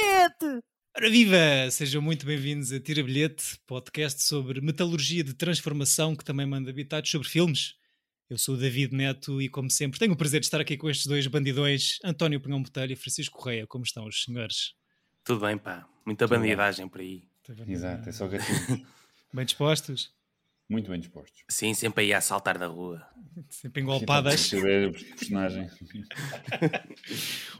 bilhete! Ora viva! Sejam muito bem-vindos a Tira Bilhete, podcast sobre metalurgia de transformação que também manda habitados sobre filmes. Eu sou o David Neto e, como sempre, tenho o prazer de estar aqui com estes dois bandidões, António Pinhão Botelho e Francisco Correia. Como estão os senhores? Tudo bem, pá. Muita bandidagem por aí. Exato, é só gatinho. Bem dispostos? Muito bem dispostos. Sim, sempre aí a saltar da rua. Sempre engolpadas. Personagem.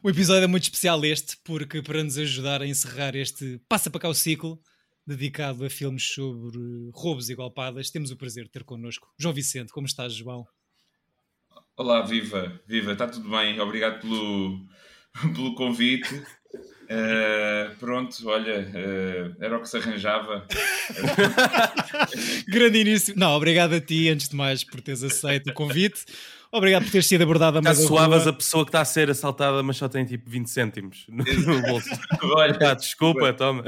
O episódio é muito especial este, porque para nos ajudar a encerrar este Passa para cá o ciclo, dedicado a filmes sobre roubos e golpadas, temos o prazer de ter connosco João Vicente. Como estás, João? Olá, viva, viva, está tudo bem, obrigado pelo, pelo convite. Uh, pronto, olha, uh, era o que se arranjava. Grande início. Não, obrigado a ti, antes de mais, por teres aceito o convite. Obrigado por teres sido abordada mais suavas a pessoa que está a ser assaltada, mas só tem tipo 20 cêntimos no, no bolso. olha, Ah, desculpa, toma.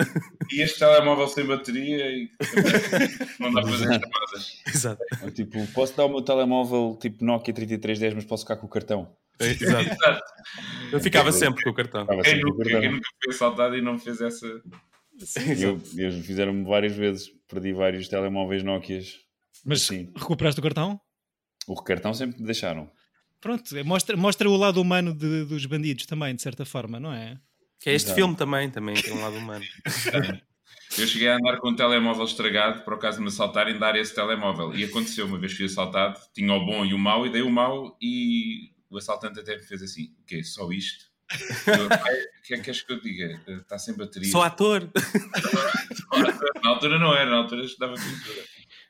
e este telemóvel sem bateria e não dá para fazer chamadas. Exato. Tipo, posso dar o meu telemóvel tipo Nokia 3310, mas posso ficar com o cartão. Exato. Exato. Eu ficava sempre com o cartão. Quem o nunca, quem nunca foi assaltado e não fez essa. Eu- Eles fizeram-me várias vezes. Perdi vários telemóveis Nokias. Mas Sim. recuperaste o cartão? O cartão sempre me deixaram. Pronto, é- mostra, mostra o lado humano de- dos bandidos também, de certa forma, não é? Que é este Exato. filme também, também tem um lado humano. Eu cheguei a andar com um telemóvel estragado por acaso de me assaltarem dar esse telemóvel. E aconteceu, uma vez fui assaltado, tinha o bom e o mau, e dei o mau, e o assaltante até me fez assim: o quê? Só isto? Eu, "Pai, O que é que queres que eu diga? Está sem bateria. Sou ator. Na altura não era, na altura estava pintura.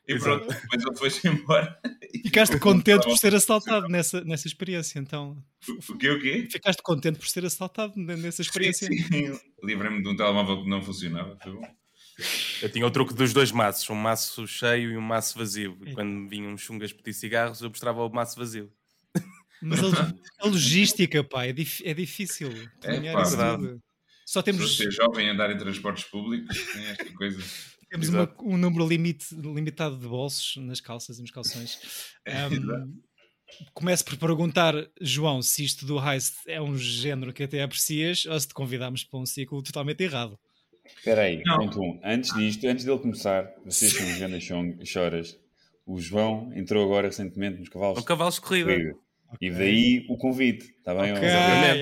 E pronto, depois ele foi-se embora. Ficaste contente por ser assaltado nessa, nessa experiência, então. O quê, o quê? Ficaste contente por ser assaltado nessa experiência? Sim, sim. Livrei-me de um telemóvel que não funcionava. Foi bom. Eu tinha o truque dos dois maços, um maço cheio e um maço vazio. E quando vinham chungas pedir cigarros, eu mostrava o maço vazio. Mas a, log- a logística, pá, é, dif- é difícil. planear pá, verdade. Só Se temos, ser jovem e andar em transportes públicos, tem esta coisa. temos uma- um número limite, limitado de bolsos nas calças e nos calções. Ahm, começo por perguntar, João, se isto do heist é um género que até aprecias ou se te convidámos para um ciclo totalmente errado. Espera aí, ponto um. Antes disto, antes dele começar, vocês são grandes choras. O João entrou agora recentemente nos cavalos. Um cavalo de corrida. corrida. E daí o convite, está bem? Ok,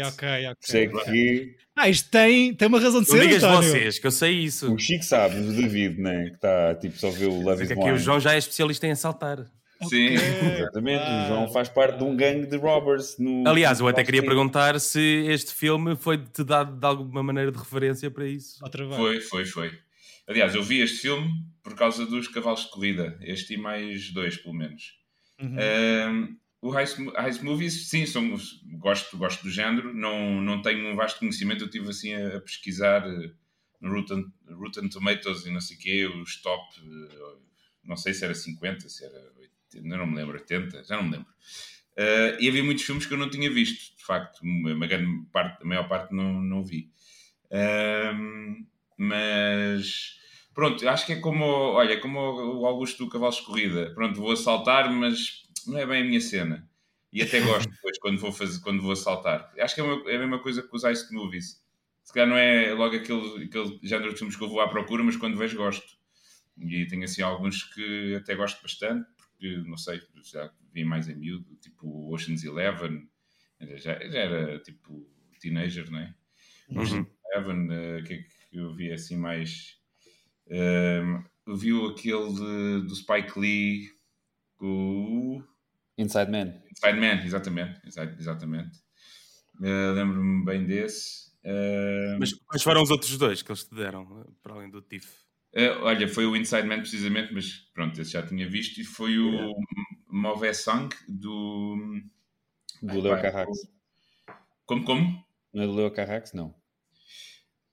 ok, Por isso é ok. que Ah, isto tem, tem uma razão de Não ser, digas António. vocês, que eu sei isso. o Chico sabe, mas o David, né, que está tipo só a ver o Love É is que aqui o Blind. João já é especialista em assaltar. Sim. Exatamente, Ah. o João faz parte de um gangue de robbers. No, Aliás, eu até queria perguntar se este filme foi-te dado de alguma maneira de referência para isso. Outra vez. Foi, foi, foi. Aliás, eu vi este filme por causa dos cavalos de corrida. Este e mais dois, pelo menos. Uhum. Um, o Heist, Heist Movies, sim, são, gosto, gosto do género. Não, não tenho um vasto conhecimento. Eu estive assim a, a pesquisar eh, no Rotten, Rotten Tomatoes e não sei o quê, os top, eh, não sei se era 50, se era 80, não me lembro, 80, já não me lembro. Eh, e havia muitos filmes que eu não tinha visto, de facto. Uma grande parte, a maior parte não, não vi. Um, mas pronto, acho que é como, olha, como o Augusto do Cavalos de Corrida. Pronto, vou assaltar, mas não é bem a minha cena. E até gosto depois quando vou, fazer, quando vou assaltar. Acho que é, uma- é a mesma coisa que os Ice Movies. Se calhar não é logo aquele, aquele género de filmes que eu vou à procura, mas quando vejo gosto. E tenho assim alguns que até gosto bastante, porque não sei, já vi mais em miúdo, tipo Ocean's Eleven, já, já era tipo teenager, não é? Uhum. Eleven, eh, o que é que eu vi assim mais? Ehm, eu vi aquele de- do Spike Lee, o Inside Man. Inside Man, exatamente. exa- exatamente. Eh, Lembro-me bem desse. Ehm, Mas quais foram os outros dois que eles te deram, para além do TIF? eh, olha, foi o Inside Man precisamente, mas pronto, esse já tinha visto, e foi o Mauvais Sang do. Do Ai, Leo Carrax. Como, como? Não é do Leo Carrax, não.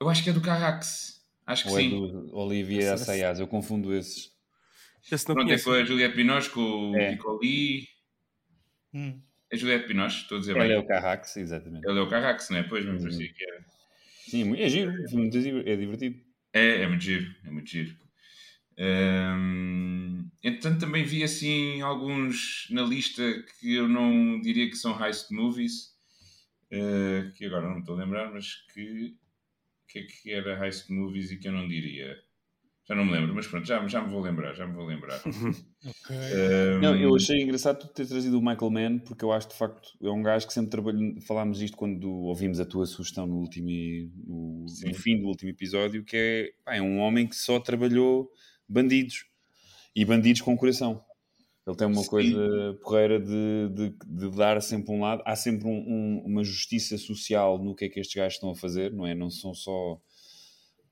Eu acho que é do Carrax. Acho que Ou é sim. do Olivier Esse- Assayas, eu confundo esses. Esse não Pronto, é conheço. com a Juliette Binoche, com o É. Piccoli. Hum. É Juliette Binoche, estou a dizer É bem. Leo Carrax, exatamente. Ele é o Carrax, não é? Pois, me parecia que era. Sim, é giro, é é divertido. É, é muito giro, é muito giro. Hum, entretanto, também vi assim alguns na lista que eu não diria que são heist movies, eh, que agora não me estou a lembrar, mas que que é que era Heist Movies e que eu não diria. Já não me lembro, mas pronto, já, já me vou lembrar, já me vou lembrar. Ok. Um, Não, eu achei engraçado tu ter trazido o Michael Mann, porque eu acho de facto é um gajo que sempre trabalhou. Falámos isto quando ouvimos a tua sugestão no, último, no, no fim do último episódio, que é, pá, é um homem que só trabalhou bandidos e bandidos com coração. Ele tem uma Sim. coisa porreira de, de, de dar sempre um lado. Há sempre um- um- uma justiça social no que é que estes gajos estão a fazer, não é? Não são só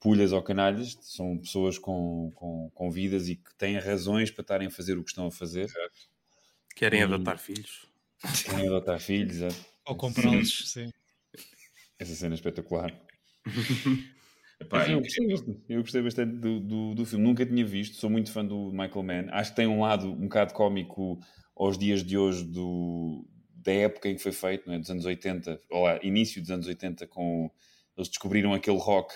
pulhas ou canalhas, são pessoas com, com, com vidas e que têm razões para estarem a fazer o que estão a fazer. Querem E- adotar filhos. Querem adotar filhos, é. Ou comprá-los, sim. essa cena é espetacular. epá, eu, gostei bastante, eu gostei bastante do, do, do filme, nunca tinha visto, sou muito fã do Michael Mann. Acho que tem um lado um bocado cómico aos dias de hoje do, da época em que foi feito, não é? dos anos 80, ou lá, início dos anos 80, com eles descobriram aquele rock,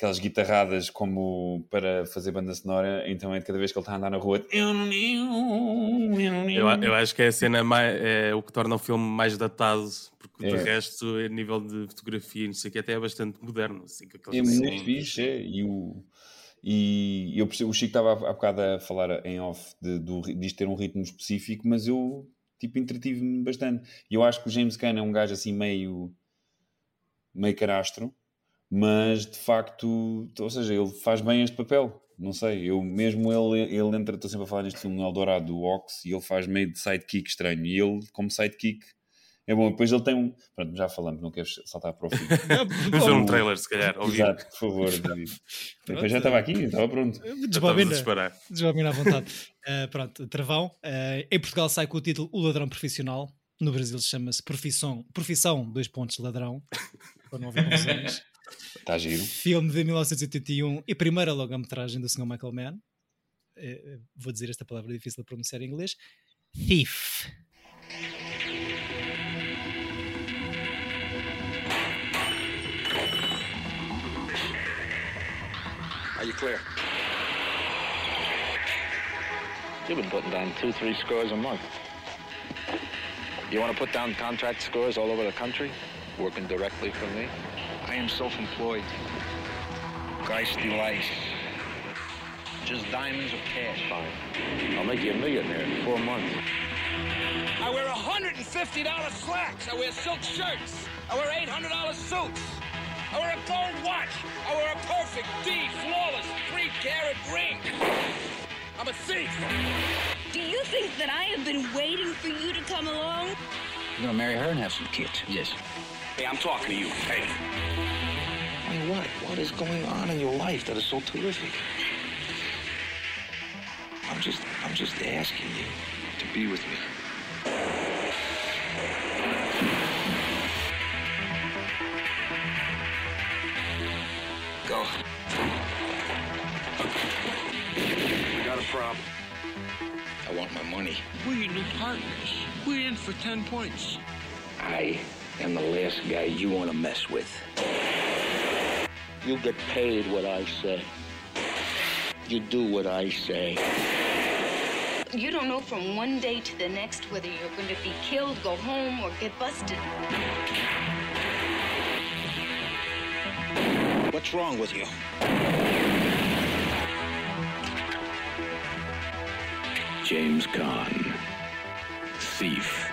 aquelas guitarradas como para fazer banda sonora, então é de cada vez que ele está a andar na rua. Eu, eu acho que é a cena mais, é o que torna o filme mais datado, porque de É. resto, a nível de fotografia e não sei o que, até é bastante moderno. Assim, É muito desenhos. fixe, é. E, o, e eu percebo, o Chico estava há bocado a falar em off de, disto ter um ritmo específico, mas eu tipo entretive-me bastante. E eu acho que o James Gunn é um gajo assim meio meio carastro, mas de facto, ou seja, ele faz bem este papel. Não sei, eu mesmo ele, ele entra, estou sempre a falar neste filme no Eldorado do Ox e ele faz meio de sidekick estranho. E ele, como sidekick, é bom. Depois ele tem um. Pronto, já falamos, não quero saltar para o fim. Vamos ver um trailer, se calhar. Ouvir. Exato, por favor, David. Depois já estava aqui, estava pronto. Desbobina. Desbobina à vontade. Uh, pronto, Travão. Uh, em Portugal sai com o título O Ladrão Profissional. No Brasil chama-se Profissão, Profissão, dois pontos, ladrão. Para não haver confusões. Está giro. Filme de 1981 e primeira longa-metragem do Sr. Michael Mann. Eh, vou dizer esta palavra difícil de pronunciar em inglês. Thief. Are you clear? You've been putting down two, three scores a month. You want to put down contract scores all over the country, working directly for me? I am self-employed. Geist delight. Just diamonds or cash. Fine. I'll make you a millionaire in four months. I wear $150 slacks. I wear silk shirts. I wear $800 suits. I wear a gold watch. I wear a perfect D, flawless, three carat ring. I'm a thief. Do you think that I have been waiting for you to come along? You're gonna marry her and have some kids? Yes. Hey, I'm talking to you. Hey. I mean, what? What is going on in your life that is so terrific? I'm just, I'm just asking you to be with me. Go. We got a problem. I want my money. We're your new partners. We're in for 10 points. I am the last guy you want to mess with. You get paid what I say. You do what I say. You don't know from one day to the next whether you're going to be killed, go home, or get busted. What's wrong with you? James Caan. Thief.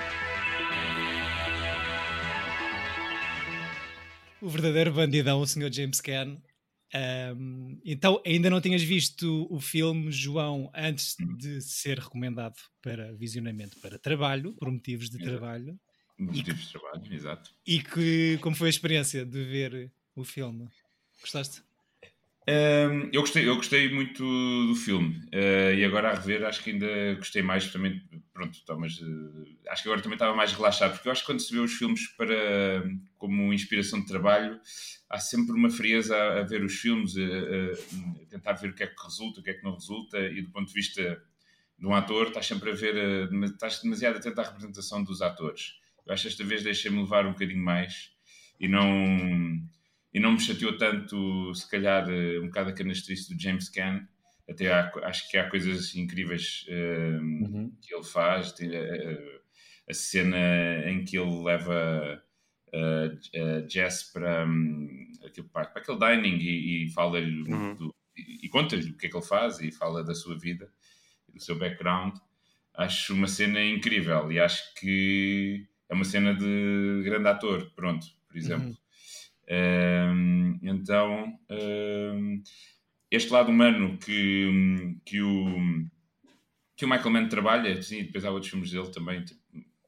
O verdadeiro bandidão, o Sr. James Caan. Ahm, então, ainda não tinhas visto o filme, João, antes de ser recomendado para visionamento para trabalho, por motivos de Exato. trabalho. Motivos de trabalho, exato. E que, como foi a experiência de ver o filme? Gostaste? Um, eu, gostei, eu gostei muito do filme uh, e agora a rever acho que ainda gostei mais também, pronto, tá, mas uh, acho que agora também estava mais relaxado, porque eu acho que quando se vê os filmes para, como inspiração de trabalho, há sempre uma frieza a, a ver os filmes, a, a- tentar ver o que é que resulta, o que é que não resulta, e do ponto de vista de um ator, estás sempre a ver, dema- estás demasiado atento à representação dos atores. Eu acho que esta vez deixei-me levar um bocadinho mais e não e não me chateou tanto, se calhar, eh, um bocado a canastrice do James Caan. Até há- acho que há coisas incríveis eh, Uhum. que ele faz. Tem, eh, a cena em que ele leva eh, eh, Jess para, hum, aquele, para, para aquele dining e, e fala-lhe Uhum. do- e, e conta-lhe o que é que ele faz e fala da sua vida e do seu background. Acho uma cena incrível e acho que é uma cena de grande ator, pronto, por exemplo. Ahm, então, ahm, este lado humano que, que, o, que o Michael Mann trabalha, sim, depois há outros filmes dele também. tipo,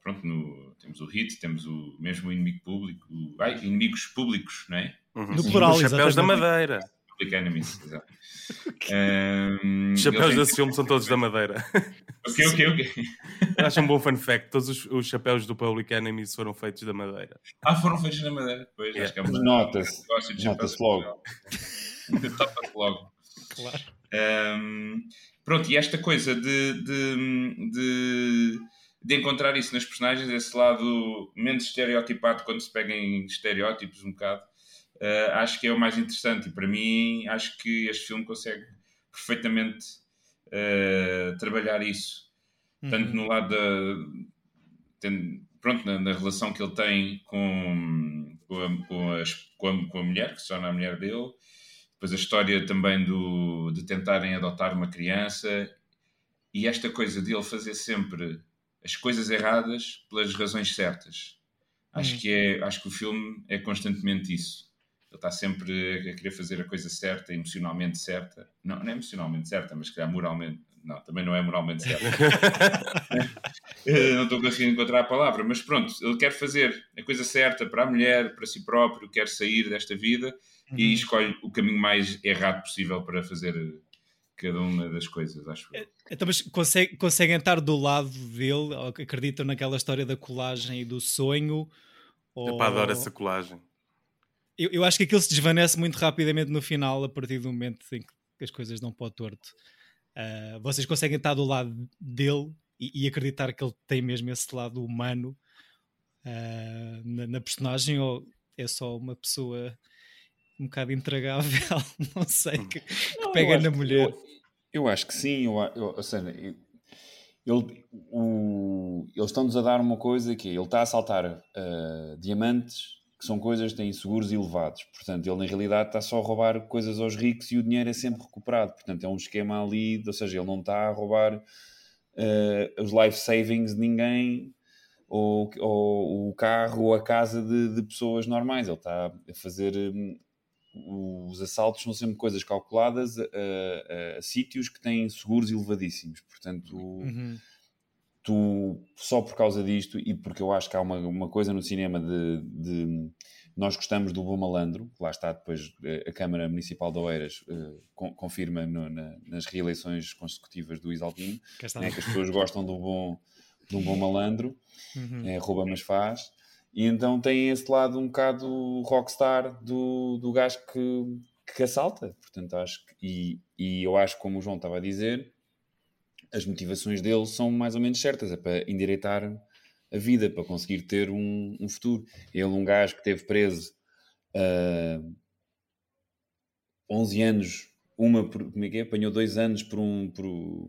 Pronto, no- temos o Hit, temos o mesmo Inimigo Público, o- ai, Inimigos Públicos, não é? Uhum. No plural, Os chapéus da madeira. Public Enemies, exato. Ahm, Os chapéus desse filme são todos da madeira. Ok, ok, ok. Acho um bom fun fact. Todos os, os chapéus do Public Enemies foram feitos da madeira. Ah, foram feitos na madeira. Pois, Yeah. acho que é uma Nota-se. Nota-se logo. Topa-se logo. Claro. Um, pronto, e esta coisa de, de, de, de encontrar isso nas personagens, esse lado menos estereotipado quando se pega em estereótipos um bocado, uh, acho que é o mais interessante. E para mim, acho que este filme consegue perfeitamente uh, trabalhar isso. Tanto Uhum. no lado da. tem- pronto, na, na relação que ele tem com, com, a, com, as- com a- com a mulher, que se torna a mulher dele. Depois a história também do, de tentarem adotar uma criança. E esta coisa de ele fazer sempre as coisas erradas pelas razões certas. Acho, Hum. que é, acho que o filme é constantemente isso. Ele está sempre a querer fazer a coisa certa, emocionalmente certa. Não, não é emocionalmente certa, mas se calhar moralmente. Não, também não é moralmente certa. Eh, não estou conseguindo encontrar a palavra, mas pronto, ele quer fazer a coisa certa para a mulher, para si próprio, quer sair desta vida e Uhum. escolhe o caminho mais errado possível para fazer cada uma das coisas, acho eu. Então, mas consegue- conseguem estar do lado dele? que Acreditam naquela história da colagem e do sonho? Ou... Epá, adoro essa colagem. Eu, eu acho que aquilo se desvanece muito rapidamente no final, a partir do momento em que as coisas dão para o torto. Ah, vocês conseguem estar do lado dele e, e acreditar que ele tem mesmo esse lado humano ah, na, na personagem ou é só uma pessoa um bocado intragável, não sei, que, que Não, pega na que- mulher. Eu, eu acho que sim. Eu, eu, ou seja, ele, o, eles estão-nos a dar uma coisa que é, ele está a assaltar ah, diamantes, que são coisas que têm seguros elevados. Portanto, ele na realidade está só a roubar coisas aos ricos e o dinheiro é sempre recuperado. Portanto, é um esquema ali, ou seja, ele não está a roubar ah, os life savings de ninguém ou, ou o carro ou a casa de, de pessoas normais. Ele está a fazer. hum, os assaltos são sempre coisas calculadas a, a- a sítios que têm seguros elevadíssimos. Portanto, Uhum. Tu, só por causa disto, e porque eu acho que há uma, uma coisa no cinema de, de- nós gostamos do bom malandro, que lá está depois eh, a Câmara Municipal de Oeiras eh, con- confirma no- na- nas reeleições consecutivas do Isaltino, né, que as pessoas gostam do bom, um bom malandro, Uhum. é, rouba mas faz, e então tem esse lado um bocado rockstar do, do gajo que, que assalta, portanto acho que, e, e eu acho como o João estava a dizer, as motivações dele são mais ou menos certas, é para endireitar a vida, para conseguir ter um, um futuro. Ele, um gajo que esteve preso ah, 11 anos, uma por, como é que é? Apanhou dois anos por, um, por,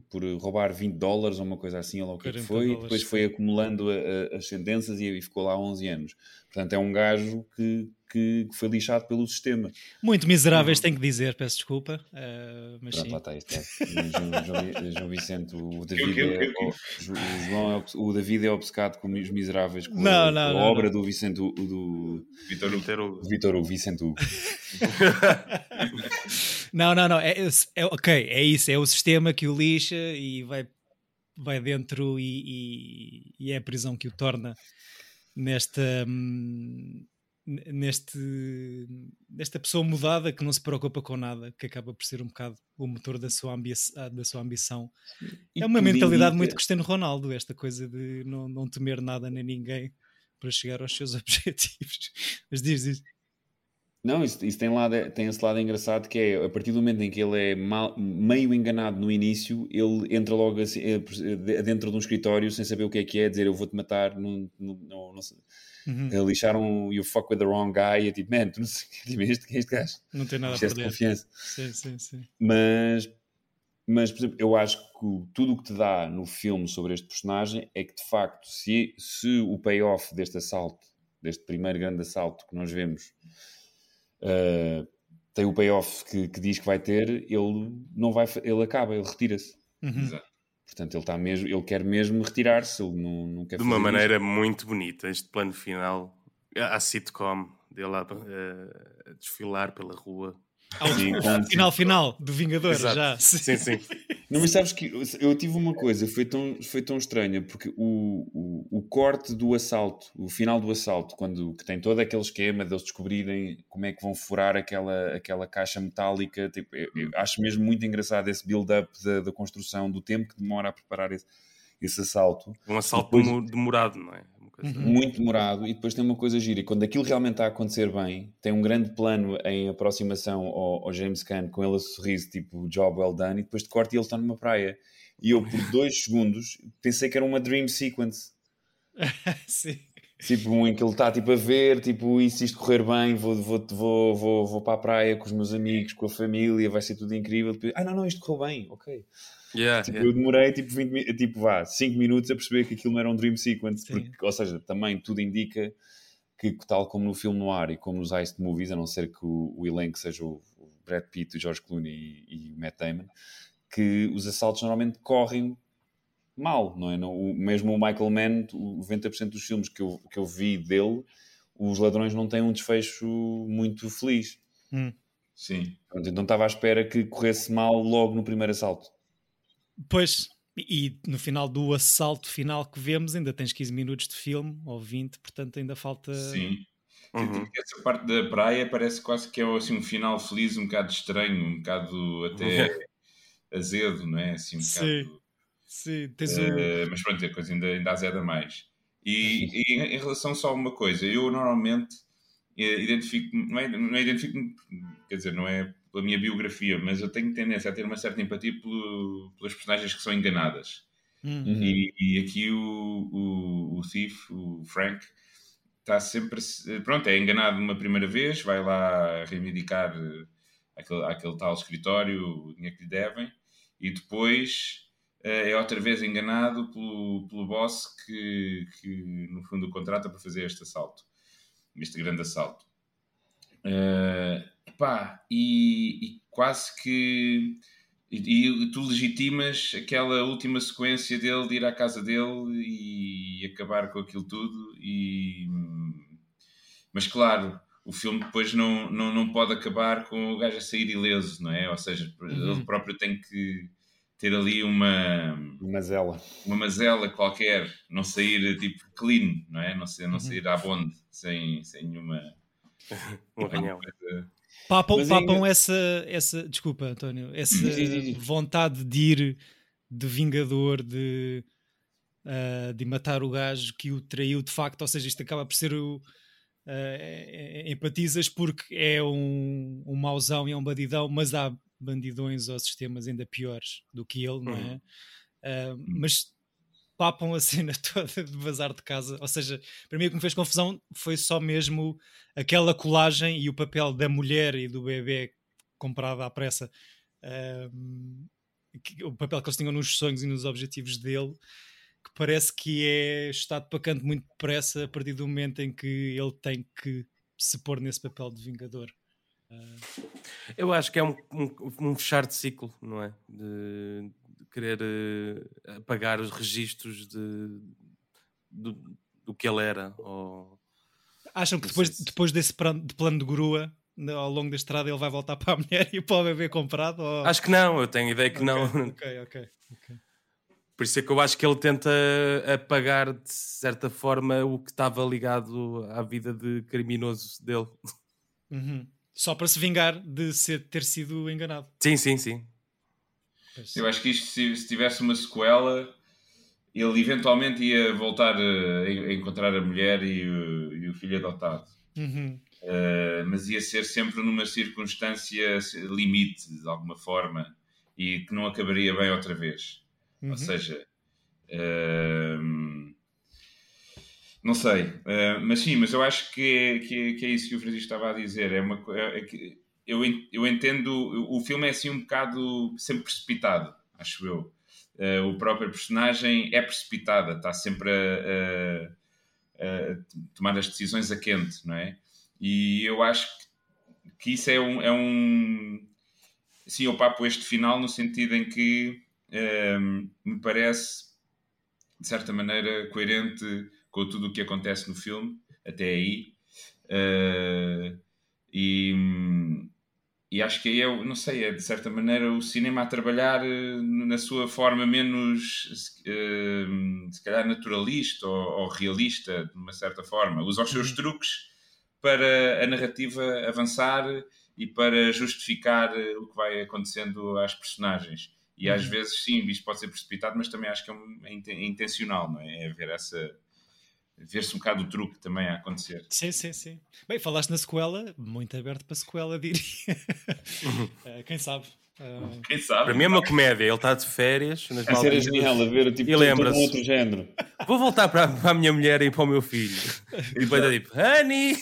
por roubar 20 dólares ou uma coisa assim, ou lá o que é que 40 foi, dólares, depois foi acumulando a- a- as sentenças e, e ficou lá 11 anos. Portanto, é um gajo que, que, que foi lixado pelo sistema. Muito miseráveis, tenho que dizer, peço desculpa. ah, mas Pronto, sim. lá está isto. é. João, João- Vicente, o David, é, o, João é o David é obcecado com os miseráveis, com Não, a, não, a não, obra não. do Vicente, do Vitor Hugo. Vitor Hugo, Vicente Hugo. Não, não, não. É, é- ok, é isso. É o sistema que o lixa e vai, vai dentro e, e- e é a prisão que o torna nesta. hum, Neste, nesta pessoa mudada que não se preocupa com nada, que acaba por ser um bocado o motor da sua, ambi da sua ambição. E é uma mentalidade indica- muito Cristiano Ronaldo, esta coisa de não, não temer nada nem ninguém para chegar aos seus objetivos. Mas diz, diz. Não, isso, isso tem, lado, tem esse lado engraçado que é a partir do momento em que ele é mal- meio enganado no início, ele entra logo assim, eh, dentro de um escritório sem saber o que é que é, dizer eu vou-te matar, não, não, não, não sei. Uhum. Lixaram you fuck with the wrong guy, e é tipo, man, tu não sei tipo, este, este gajo, Não tem nada a perder. confiança. Sim, sim, sim. Mas, mas, por exemplo, eu acho que tudo o que te dá no filme sobre este personagem é que, de facto, se, se o payoff deste assalto, deste primeiro grande assalto que nós vemos, uh, tem o payoff que, que, diz que vai ter, ele não vai, ele acaba, ele retira-se. Uhum. Exato. Portanto, ele, está mesmo, ele quer mesmo retirar-se, ele não, não quer De uma maneira isso. muito bonita, este plano final, a sitcom dele a, a desfilar pela rua. Ao sim, final final do Vingador, Exato. já. Sim, sim. Não, mas sabes que eu tive uma coisa, foi tão, foi tão estranha, porque o, o, o corte do assalto, o final do assalto, quando que tem todo aquele esquema de eles descobrirem como é que vão furar aquela, aquela caixa metálica, tipo, eu, eu acho mesmo muito engraçado esse build-up da, da, construção, do tempo que demora a preparar esse, esse assalto. Um assalto depois, demorado, não é? Uhum. Muito demorado, e depois tem uma coisa gira. E quando aquilo realmente está a acontecer bem, tem um grande plano em aproximação ao, ao James Caan com ele a sorriso, tipo job well done, e depois de corte e ele está numa praia. E eu, por dois segundos, pensei que era uma dream sequence. Sim. Tipo, um em que ele está tipo, a ver, tipo, e se isto correr bem, vou, vou, vou, vou, vou para a praia com os meus amigos, com a família, vai ser tudo incrível. Depois, ah, não, não, isto correu bem, ok. Yeah, tipo, yeah. Eu demorei tipo, 20, tipo vá, 5 minutos a perceber que aquilo não era um dream sequence, porque, ou seja, também tudo indica que, tal como no filme no ar e como nos heist movies, a não ser que o, o elenco seja o, o Brad Pitt, o George Clooney e, e, o Matt Damon, que os assaltos normalmente correm mal, não é? Não, o, mesmo o Michael Mann, o 90% dos filmes que eu, que eu vi dele, os ladrões não têm um desfecho muito feliz. Hum. Sim. Então estava à espera que corresse mal logo no primeiro assalto. Pois, e no final do assalto final que vemos, ainda tens 15 minutos de filme, ou 20, portanto ainda falta. Sim. Uhum. Essa parte da praia parece quase que é assim, um final feliz, um bocado estranho, um bocado até azedo, não é? Assim, um bocado. Sim, tens uh. Mas pronto, a coisa ainda, ainda azeda mais. E, e, em relação só a uma coisa, eu normalmente eh, identifico, não é, não é identifico, quer dizer, não é pela minha biografia, mas eu tenho tendência a ter uma certa empatia pelo, pelas personagens que são enganadas. Uhum. E, e, aqui o, o, o Thief, o Frank, está sempre. Pronto, é enganado uma primeira vez, vai lá reivindicar eh, aquele, aquele tal escritório, o dinheiro que lhe devem, e depois é outra vez enganado pelo, pelo boss que, que, no fundo, contrata para fazer este assalto, este grande assalto. Uh, Pá, e, e quase que. E, e, tu legitimas aquela última sequência dele de ir à casa dele e acabar com aquilo tudo. E... Mas claro, o filme depois não, não, não pode acabar com o gajo a sair ileso, não é? Ou seja, uhum. ele próprio tem que ter ali uma. Mazela. Uma mazela qualquer, não sair tipo clean, não é? Não, ser, não uhum. sair à bonde sem, sem nenhuma. um. Papam, Mas papam essa, essa, desculpa, António, essa vontade de ir de vingador, de, uh, de matar o gajo que o traiu de facto, ou seja, isto acaba por ser o. Uh, empatizas porque é um, um mauzão e é um bandidão, mas há bandidões ou sistemas ainda piores do que ele, não é? Uh, mas papam a cena toda de vazar de casa. Ou seja, para mim o que me fez confusão foi só mesmo aquela colagem e o papel da mulher e do bebê comprado à pressa. Um, o papel que eles tinham nos sonhos e nos objetivos dele, que parece que é estado para canto muito depressa a partir do momento em que ele tem que se pôr nesse papel de vingador. Eu acho que é um, um, um fechar de ciclo, não é? De, querer uh, apagar os registros de, do, do que ele era. Ou... Acham que depois, depois desse plano de, plano de grua ao longo da estrada ele vai voltar para a mulher e para o bebê comprado? Ou... Acho que não, eu tenho ideia que okay, não. Ok, ok. okay. Por isso é que eu acho que ele tenta apagar de certa forma o que estava ligado à vida de criminoso dele. Uhum. Só para se vingar de ser, ter sido enganado. Sim, sim, sim. Eu acho que isto, se, se, tivesse uma sequela, ele eventualmente ia voltar a, a encontrar a mulher e o, e o filho adotado. Uhum. Uh, mas ia ser sempre numa circunstância limite, de alguma forma, e que não acabaria bem outra vez. Uhum. Ou seja, uh, não sei, uh, mas sim, mas eu acho que é, que é, que é isso que o Francisco estava a dizer. É uma, é, é eu, eu entendo, o filme é assim um bocado sempre precipitado, acho eu. Uh, o próprio personagem é precipitada, está sempre a, a, a, tomar as decisões a quente, não é? E eu acho que isso é um, é um sim, eu papo este final no sentido em que me parece de certa maneira coerente com tudo o que acontece no filme até aí uh, e, e acho que aí é, não sei, é de certa maneira o cinema a trabalhar uh, na sua forma menos se calhar naturalista ou, ou, realista de uma certa forma, usa os seus uhum. truques para a narrativa avançar e para justificar eh, o que vai acontecendo às personagens. E às uhum. vezes, sim, isto pode ser precipitado, mas também acho que é, um, é, é intencional, não é? É ver essa. ver-se um bocado o truque também a acontecer. Sim, sim, sim. Bem, falaste na sequela, muito aberto para sequela, diria. Uh, quem sabe? Uh... Quem sabe? Para mim é uma comédia, ele está de férias. Nas a ser genial a ver tipo, e lembra um outro género. Vou voltar para, para, a minha mulher e para o meu filho. E depois é tipo, Honey!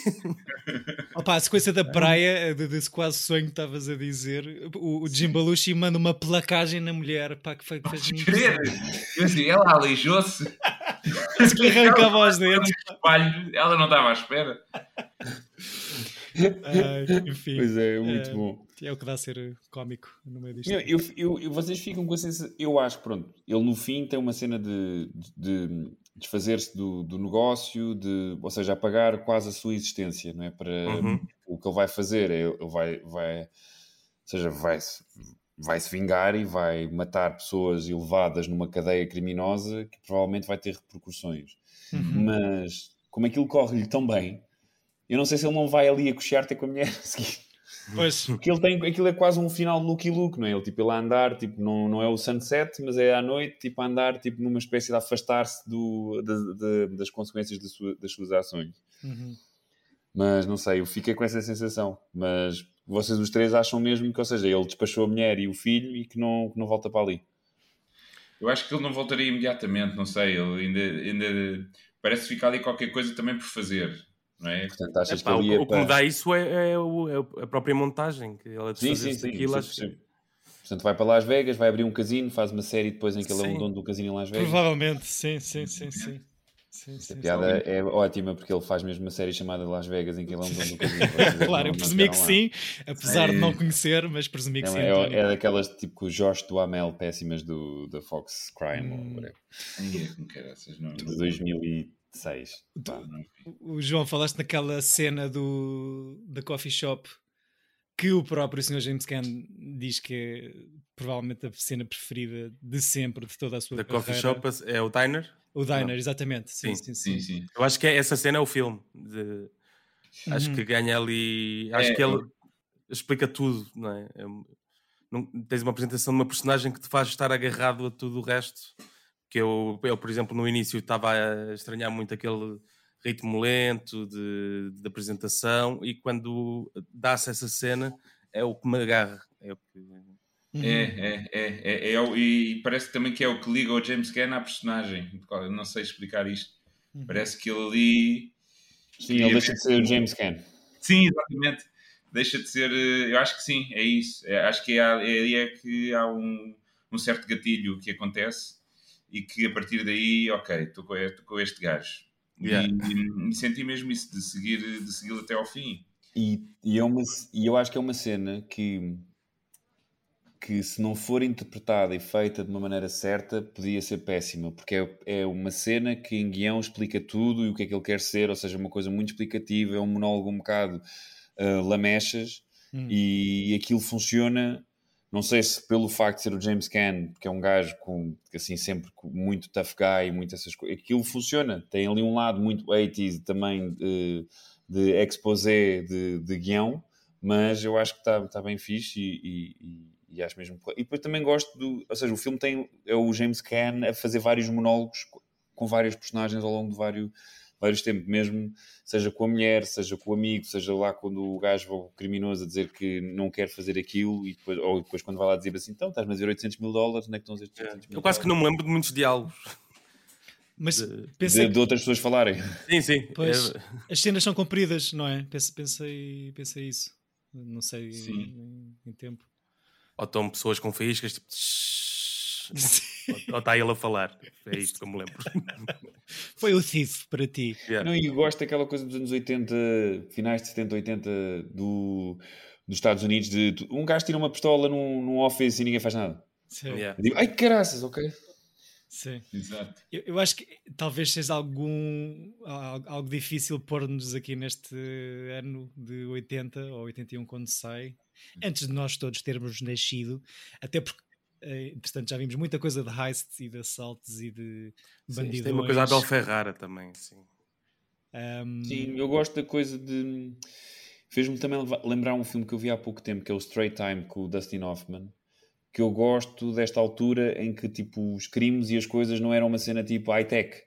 Opa, a sequência da praia, desse quase sonho que estavas a dizer, o, o Jim Belushi manda uma placagem na mulher pá, que foi, fez muito. Eu assim, ela aleijou-se. Parece que arranca a voz dele. Ela não estava à espera. enfim. Pois é, muito é, bom. É o que dá a ser cómico no meio disto. Eu, eu, eu, vocês ficam com a sensação. Eu acho, pronto, ele no fim tem uma cena de, de desfazer-se do, do negócio, de, ou seja, apagar quase a sua existência, não é? Para uhum. o que ele vai fazer, é, ele vai, vai, ou seja, vai-se vai -se vingar e vai matar pessoas elevadas numa cadeia criminosa que provavelmente vai ter repercussões. Uhum. Mas como aquilo corre-lhe tão bem, eu não sei se ele não vai ali a coxear ter com a mulher a seguir. Pois. Porque ele tem, aquilo é quase um final de Lucky Luke, não é? Ele, tipo, ele a andar, tipo, não, não é o sunset, mas é à noite, tipo, a andar, tipo, numa espécie de afastar-se do, de, de, das consequências sua, das suas ações. Uhum. Mas, não sei, eu fiquei com essa sensação. Mas vocês os três acham mesmo que, ou seja, ele despachou a mulher e o filho e que não, que não volta para ali. Eu acho que ele não voltaria imediatamente, não sei, ele ainda, ainda parece ficar ali qualquer coisa também por fazer não é? Portanto, achas Epá, que o, o que me dá isso é, é, é, a própria montagem, que ela sim, sim, sim, daquilo, sim, acho sim. Portanto, vai para Las Vegas, vai abrir um casino, faz uma série depois em que ele é o dono do casino em Las Vegas. Provavelmente, sim, sim, sim, sim. Sim, sim, a piada é ótima porque ele faz mesmo uma série chamada Las Vegas em que ele é um dono do casino. claro, eu presumi que sim, apesar é. de não conhecer, mas presumi que não, sim. É, é, daquelas tipo o Josh do Amel péssimas do, da Fox Crime hum. ou whatever. De 2000 e 6. O João, falaste naquela cena do, da coffee shop que o próprio Sr. James Caan diz que é provavelmente a cena preferida de sempre, de toda a sua da carreira. coffee shop é o Diner? O Diner, Não. exatamente. Sim sim, sim, sim, sim. Eu acho que é, essa cena é o filme. De... Acho uhum. que ganha ali. Acho é, que ele explica tudo, não é? é não, tens uma apresentação de uma personagem que te faz estar agarrado a tudo o resto que eu, eu, por exemplo, no início estava a estranhar muito aquele ritmo lento de, de apresentação e quando dá-se essa cena é o que me agarra. É, o que... Uhum. é, é, é, é, é, e parece também que é o que liga o James Gunn à personagem. Não sei explicar isto. Uhum. Parece que ele ali. Sim, ele deixa de ser o James Gunn. Sim, exatamente. Deixa de ser. Eh, eu acho que sim, é isso. É, acho que é, é, é que há um, um certo gatilho que acontece e que a partir daí, ok, estou com, com este gajo. Yeah. E, e, senti mesmo isso, de seguir de segui-lo até ao fim. E, e, é uma, e eu acho que é uma cena que, que, se não for interpretada e feita de uma maneira certa, podia ser péssima, porque é, é uma cena que em guião explica tudo e o que é que ele quer ser, ou seja, uma coisa muito explicativa, é um monólogo um bocado uh, lamechas, hum. e aquilo funciona não sei se pelo facto de ser o James Caan, que é um gajo com, assim, sempre muito tough guy muitas essas coisas, aquilo funciona. Tem ali um lado muito 80s também de, de exposé de, de guião, mas eu acho que está tá bem fixe e, e, e, acho mesmo. E depois também gosto do. Ou seja, o filme tem. É o James Caan a fazer vários monólogos com vários personagens ao longo de vários vários tempos, mesmo seja com a mulher, seja com o amigo, seja lá quando o gajo ou o criminoso a dizer que não quer fazer aquilo, e depois, ou depois quando vai lá dizer assim, então estás-me a dizer 800 mil dólares, onde é que estão os 800 é. mil Eu quase que não me lembro de muitos diálogos. Mas de, pensei... de, de, outras pessoas falarem. Sim, sim. Pois, é... As cenas são compridas, não é? Pensei, pensei, pensei isso. Não sei em, em, tempo. Ou estão pessoas com faíscas tipo. Ou está ele a falar? É isto que eu me lembro. Foi o CIF para ti. Yeah. Não, e gosto daquela coisa dos anos 80, finais de 70, 80, do dos Estados Unidos de um gajo tira uma pistola num, num office e ninguém faz nada. Sim, Yeah. Eu digo, ai caraças, ok. sim. Exato. Eu, eu acho que talvez seja algum al- algo difícil pôr-nos aqui neste ano de 80 ou 81 quando sai, antes de nós todos termos nascido, até porque entretanto já vimos muita coisa de heists e de assaltos e de Sim, bandidões. tem uma coisa a Bel Ferrara também, sim. Ahm, Sim, eu gosto da coisa de. Fez-me também lembrar um filme que eu vi há pouco tempo, que é o Straight Time com o Dustin Hoffman. Que eu gosto desta altura em que tipo os crimes e as coisas não eram uma cena tipo high-tech,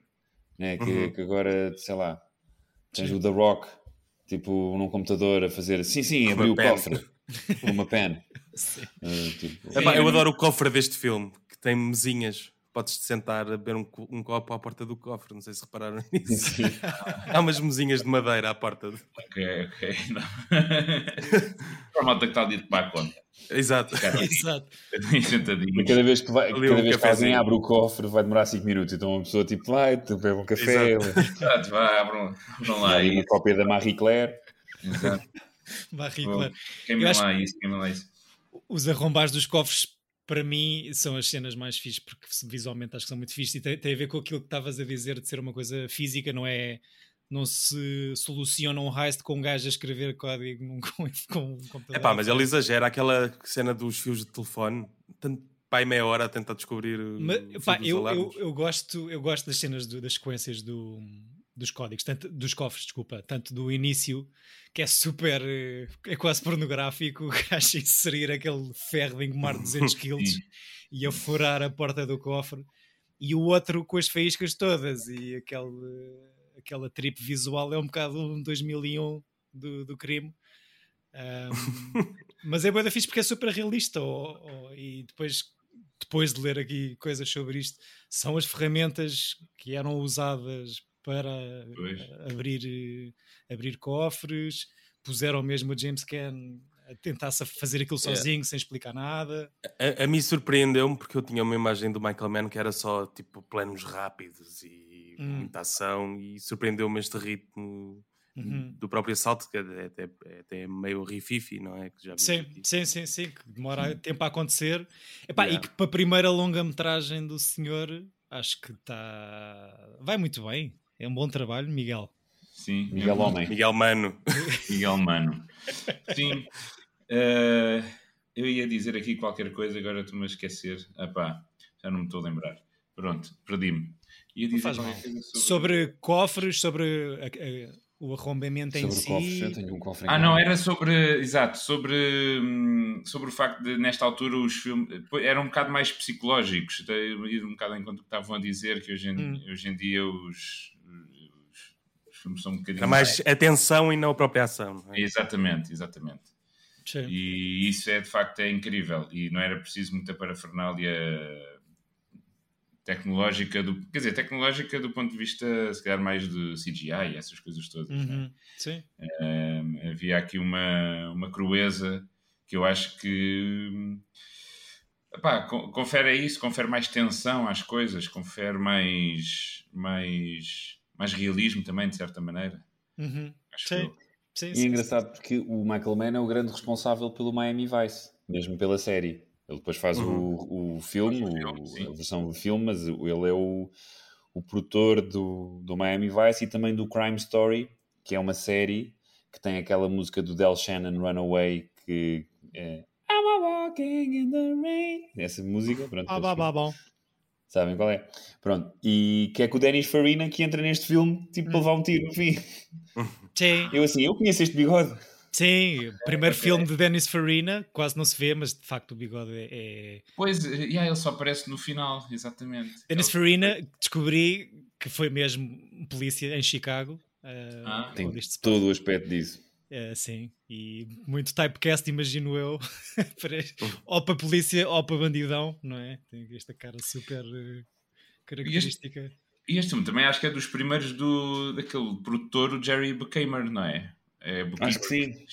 né? que, Uhum. que agora, sei lá, tens Sim. o The Rock, tipo num computador a fazer sim, sim, Com abriu o cofre uma pen. sim. Uh, tipo, Epá, eu adoro o cofre deste filme, que tem mesinhas. Podes-te sentar a beber um, um copo à porta do cofre, não sei se repararam nisso. sim. Há umas mesinhas de madeira à porta. de- Ok, ok. Para a malta que está ali de tomar conta. Exato. Exato. E Sentadinho. cada vez que, vai, cada um vez que alguém abre o cofre vai demorar 5 minutos. Então uma pessoa tipo vai, tu bebe um café, Exato, vá, abram, abram lá aí uma cópia da Marie Claire. Exato. Barri, Bom, claro. Queimem Eu acho- lá isso, queimem lá isso. Os arrombares dos cofres, para mim, são as cenas mais fixes, porque visualmente acho que são muito fixes e tem, tem a ver com aquilo que estavas a dizer de ser uma coisa física, não é? Não se soluciona um heist com um gajo a escrever código num, com, com um computador. Epá, mas ele exagera aquela cena dos fios de telefone. Tanto pai meia hora a tentar descobrir o Mas, pá, eu, eu, eu, gosto, eu gosto das cenas do- das sequências do, dos códigos, tanto, dos cofres, desculpa, tanto do início, que é super, eh, é quase pornográfico, o gajo inserir aquele ferro de engomar 200 quilos e a furar a porta do cofre, e o outro com as faíscas todas, e aquele, aquela trip visual é um bocado um 2001 do, do crime. Ahm, mas é boa da fixe porque é super realista ou- ou- e depois depois de ler aqui coisas sobre isto, são as ferramentas que eram usadas para Pois. abrir, eh, abrir cofres, puseram mesmo o James Can a tentar fazer aquilo Yeah. sozinho, sem explicar nada. A, a mim surpreendeu-me porque eu tinha uma imagem do Michael Mann que era só tipo planos rápidos e Hum. muita ação e surpreendeu-me este ritmo Uhum. do próprio assalto que é até, é até meio rififi, não é? Que já Sim, aqui. sim, sim, sim, que demora tempo a acontecer. Epá, Yeah. E que para a primeira longa-metragem do senhor, acho que está. Vai muito bem. É um bom trabalho, Miguel. Sim. Miguel é Homem. Miguel Mano. Miguel Mano. Sim. Eh, eu ia dizer aqui qualquer coisa, agora estou-me a esquecer. Ah pá, já não me estou a lembrar. Pronto, perdi-me. Ia dizer sobre... Sobre cofres, sobre a- a- o arrombamento em Sobre si. cofres, eu tenho um cofre em Ah, não, era sobre, exato, sobre, hum, sobre o facto de, nesta altura, os filmes eram um bocado mais psicológicos, até ir um bocado em conta do que estavam a dizer, que hoje em, Hum. hoje em dia os filmes são um bocadinho Era mais atenção e não a própria ação. não é? Exatamente, exatamente. Sim. E isso é de facto é incrível. E não era preciso muita parafernália tecnológica, do, quer dizer, tecnológica do ponto de vista, se calhar, mais de CGI e essas coisas todas. é? Uhum, Sim. Um, havia aqui uma, uma crueza que eu acho que epá, co- confere a isso, confere mais tensão às coisas, confere mais, mais, mais realismo também, de certa maneira. Uhum. Acho Sim. eu. Sim, E é sim, engraçado porque o Michael Mann é o grande responsável pelo Miami Vice, mesmo pela série. Ele depois faz o, o filme, Faz o o- filme, sim. a versão do filme, mas ele é o, o produtor do, do Miami Vice e também do Crime Story, que é uma série que tem aquela música do Del Shannon Runaway que é I'm a walking in the rain. Essa música, pronto. Ah, eles bah, bah, bom. Sabem qual é? Pronto. E que é com o Dennis Farina que entra neste filme, tipo, para levar um tiro no fim. Sim, Eu assim, eu conheço este bigode. sim. o Primeiro filme de Dennis Farina, quase não se vê, mas de facto o bigode é. é- Pois, eh, yeah, ele só aparece no final, exatamente. Dennis Ele- Farina, descobri que foi mesmo polícia em Chicago. eh, Ah. Tem todo o aspecto disso. É, sim, e muito typecast, imagino eu, para- ou para polícia ou para bandidão, não é? Tem esta cara super eh, característica. E este filme também acho que é dos primeiros do, daquele produtor, o Jerry Buckheimer, não é? é Acho que sim.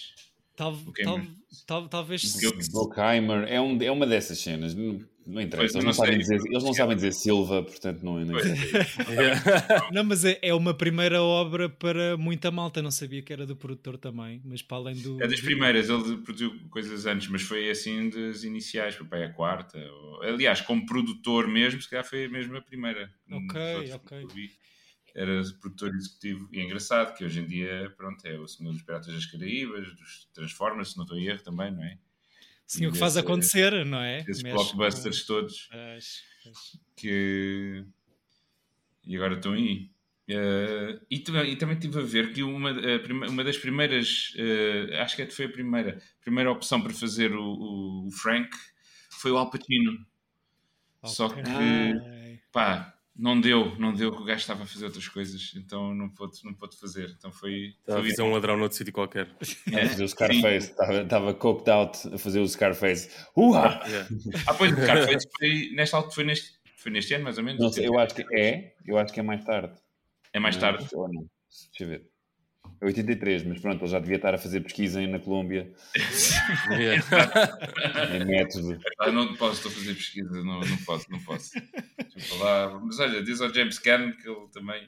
Tal, tal, tal- talvez Brockheimer é, um, é uma dessas cenas. Não, Não interessa, Pois, eles não não, sabem sei. dizer, eles não sabem dizer Silva, portanto não, não Pois. Não, mas é, é uma primeira obra para muita malta. Não sabia que era do produtor também, mas para além do. É das primeiras, ele produziu coisas antes, mas foi assim das iniciais, para aí a quarta. ou- Aliás, como produtor mesmo, se calhar foi mesmo a primeira. Ok, ok. que eu vi. Era produtor executivo. E é engraçado que hoje em dia, pronto, é o senhor dos Piratas das Caraíbas, dos Transformers, se não estou em erro também, não é? Sim, o que faz acontecer, não é? Esses Mexe blockbusters todos com- Pois, pois. que. E agora estão aí. Eh, e, e também estive a ver que uma, a uma das primeiras, eh, acho que foi a primeira, primeira opção para fazer o, o Frank foi o Al Pacino. Só Ok. que, pá, não deu, não deu que o gajo estava a fazer outras coisas, então não pôde, não pôde fazer. Então foi. Estava a foi fazer um ladrão noutro sítio qualquer. A fazer o Scarface, estava, estava coked out a fazer o Scarface. Uá! Yeah. Ah, pois, o Scarface foi nesta altura, foi neste, foi neste ano mais ou menos. Não sei, eu acho que é, eu acho que é mais tarde. É mais tarde. Ou não? Deixa eu ver. É 83, mas pronto, ele já devia estar a fazer pesquisa na Colômbia, em método. Ah, não posso, estou a fazer pesquisa, não, não posso, não posso. Deixa eu falar. Mas olha, diz ao James Caan que ele também.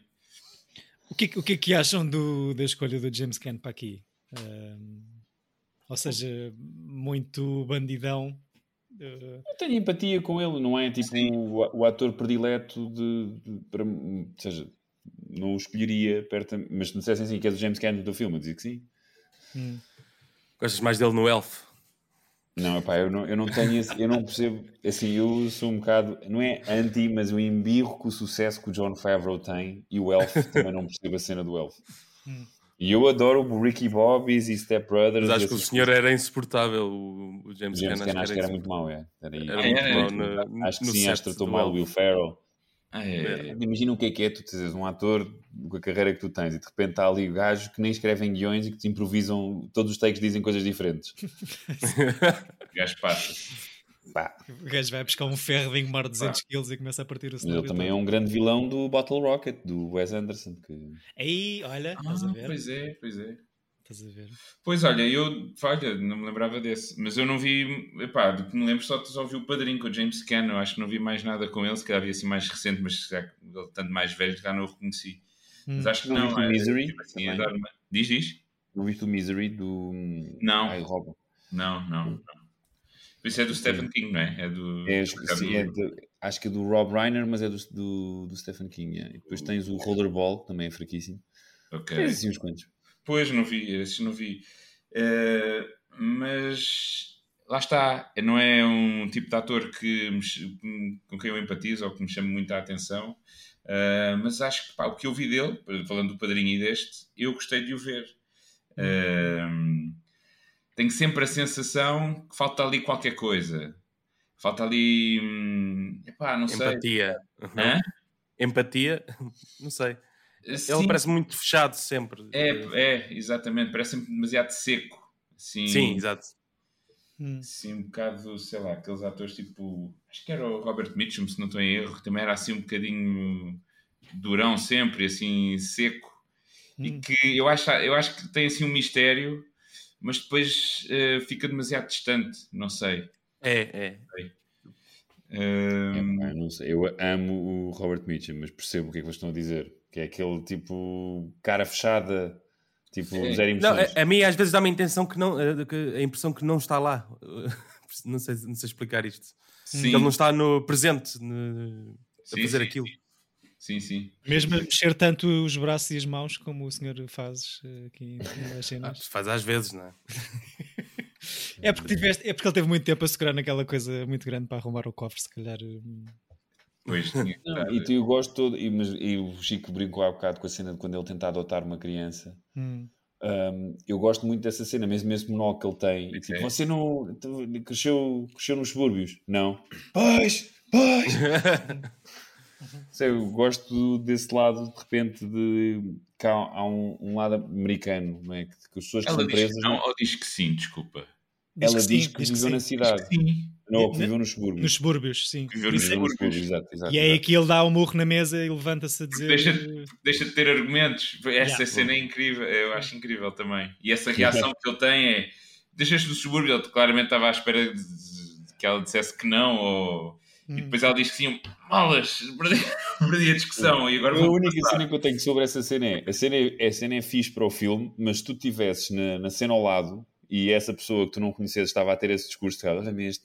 O que, é que- o que é que acham do, da escolha do James Caan para aqui? Ou seja, muito bandidão. Uh, Eu tenho empatia com ele, não é? Tipo o, o ator predileto de, de- para, ou seja, não o escolheria perto, mas se me dissessem assim que és o James Caan do filme, eu dizia que sim. hum. Gostas mais dele no Elf? Não, epá, eu não, eu não tenho esse, eu não percebo, assim, eu sou um bocado, não é anti, mas eu embirro com o sucesso que o John Favreau tem e o Elf também não percebo a cena do Elf. Hum. E eu adoro o Ricky Bobbies e Step Brothers. Mas acho que o senhor coisas. era insuportável, o, James, James. Caan acho que era insu- muito mau, é. Era, Era muito é? mau no- acho que no sim, acho que tratou mal o. Will Ferrell. Ah, é, Imagina o que é que é tu teres um ator com a carreira que tu tens e de repente está ali o gajo que nem escrevem guiões e que te improvisam, todos os takes dizem coisas diferentes. o gajo passa. Pá, O gajo vai buscar um ferro de engomar 200 kg e começa a partir o cenário. ele também é um grande vilão do Bottle Rocket, do Wes Anderson. Que... Aí, olha, estás a Ah, ver? pois é, pois é. Estás a ver? Pois olha, eu, olha, não me lembrava desse, mas eu não vi, epá, do que me lembro só, só vi o Padrinho com o James Caan, eu acho que não vi mais nada com ele, se calhar vi assim mais recente, mas se calhar ele tanto mais velho já não o reconheci. Mas Hum. acho que Não não. é, Misery tipo assim, dar uma- Diz, diz? Não viste o Misery do. Não. Ai, Robin. Não, não, não. Isso é do Stephen King, não é? É do. É, do- sim, é de- acho que é do Rob Reiner, mas é do, do, do Stephen King. é. E depois tens o Rollerball, que também é fraquíssimo. Ok. Tens assim uns quantos. Pois, não vi, esses não vi. Eh, mas lá está, não é um tipo de ator que me com quem eu empatizo ou que me chama muita atenção, Eh, mas acho que pá, o que eu vi dele, falando do padrinho e deste, eu gostei de o ver. Eh, tenho sempre a sensação que falta ali qualquer coisa. Falta ali. hum, epá, não sei. Empatia. Empatia? Não sei. Ele Sim, parece muito fechado sempre. é, é, exatamente. Parece-me demasiado seco. Assim, Sim, exato. Hum. Sim, um bocado, sei lá, aqueles atores tipo. Acho que era o Robert Mitchum, se não estou em erro, que também era assim um bocadinho durão sempre, assim, seco. E Hum. que eu acho, eu acho que tem assim um mistério, mas depois eh, fica demasiado distante, não sei. É, é. Ehm, É, pá, não sei. Eu amo o Robert Mitchum, mas percebo o que é que eles estão a dizer. Que é aquele tipo cara fechada, tipo zero Não, a, a mim às vezes dá-me a intenção que não, eh, que- a impressão que não está lá. Não sei, não sei explicar isto. sim, ele não está no presente no- a sim, fazer sim, aquilo. Sim, sim. Mesmo a mexer tanto os braços e as mãos como o senhor faz eh, aqui nas Ah, cenas. faz às vezes, não é? É porque, tiveste, é porque ele teve muito tempo a segurar naquela coisa muito grande para arrumar o cofre, se calhar. Pois tinha que Não, estar- e tu- eu gosto todo, e, mas, e o Chico brincou há bocado com a cena de quando ele tenta adotar uma criança. Hum. Um, eu gosto muito dessa cena, mesmo esse monólogo que ele tem. E, tipo, É. você não cresceu, cresceu nos subúrbios? Não. Pois, pois. Sei, eu gosto desse lado, de repente, de que há, há um, um lado americano, não é? Que, que as pessoas que Ela são diz presas. que não não- ou diz que sim, desculpa. ela sim, diz que diz viveu sim. na cidade. Sim. Não, viveu nos subúrbios. Nos subúrbios, sim. Viveu nos isso Viveu nos subúrbios. subúrbios, exato, exato, E é aí que ele dá um murro na mesa e levanta-se a dizer. Deixa, deixa de ter argumentos. Essa Yeah. cena é incrível, eu acho incrível também. E essa reação que ele tem é: deixaste do subúrbio, ele claramente estava à espera de, de que ela dissesse que não, ou E depois ela diz que tinham malas, perdi, perdi a discussão. E agora A única passar. cena que eu tenho sobre essa cena é: a cena é, a cena é fixe para o filme, mas se tu estivesses na, na cena ao lado e essa pessoa que tu não conheces estava a ter esse discurso, de olha-me este,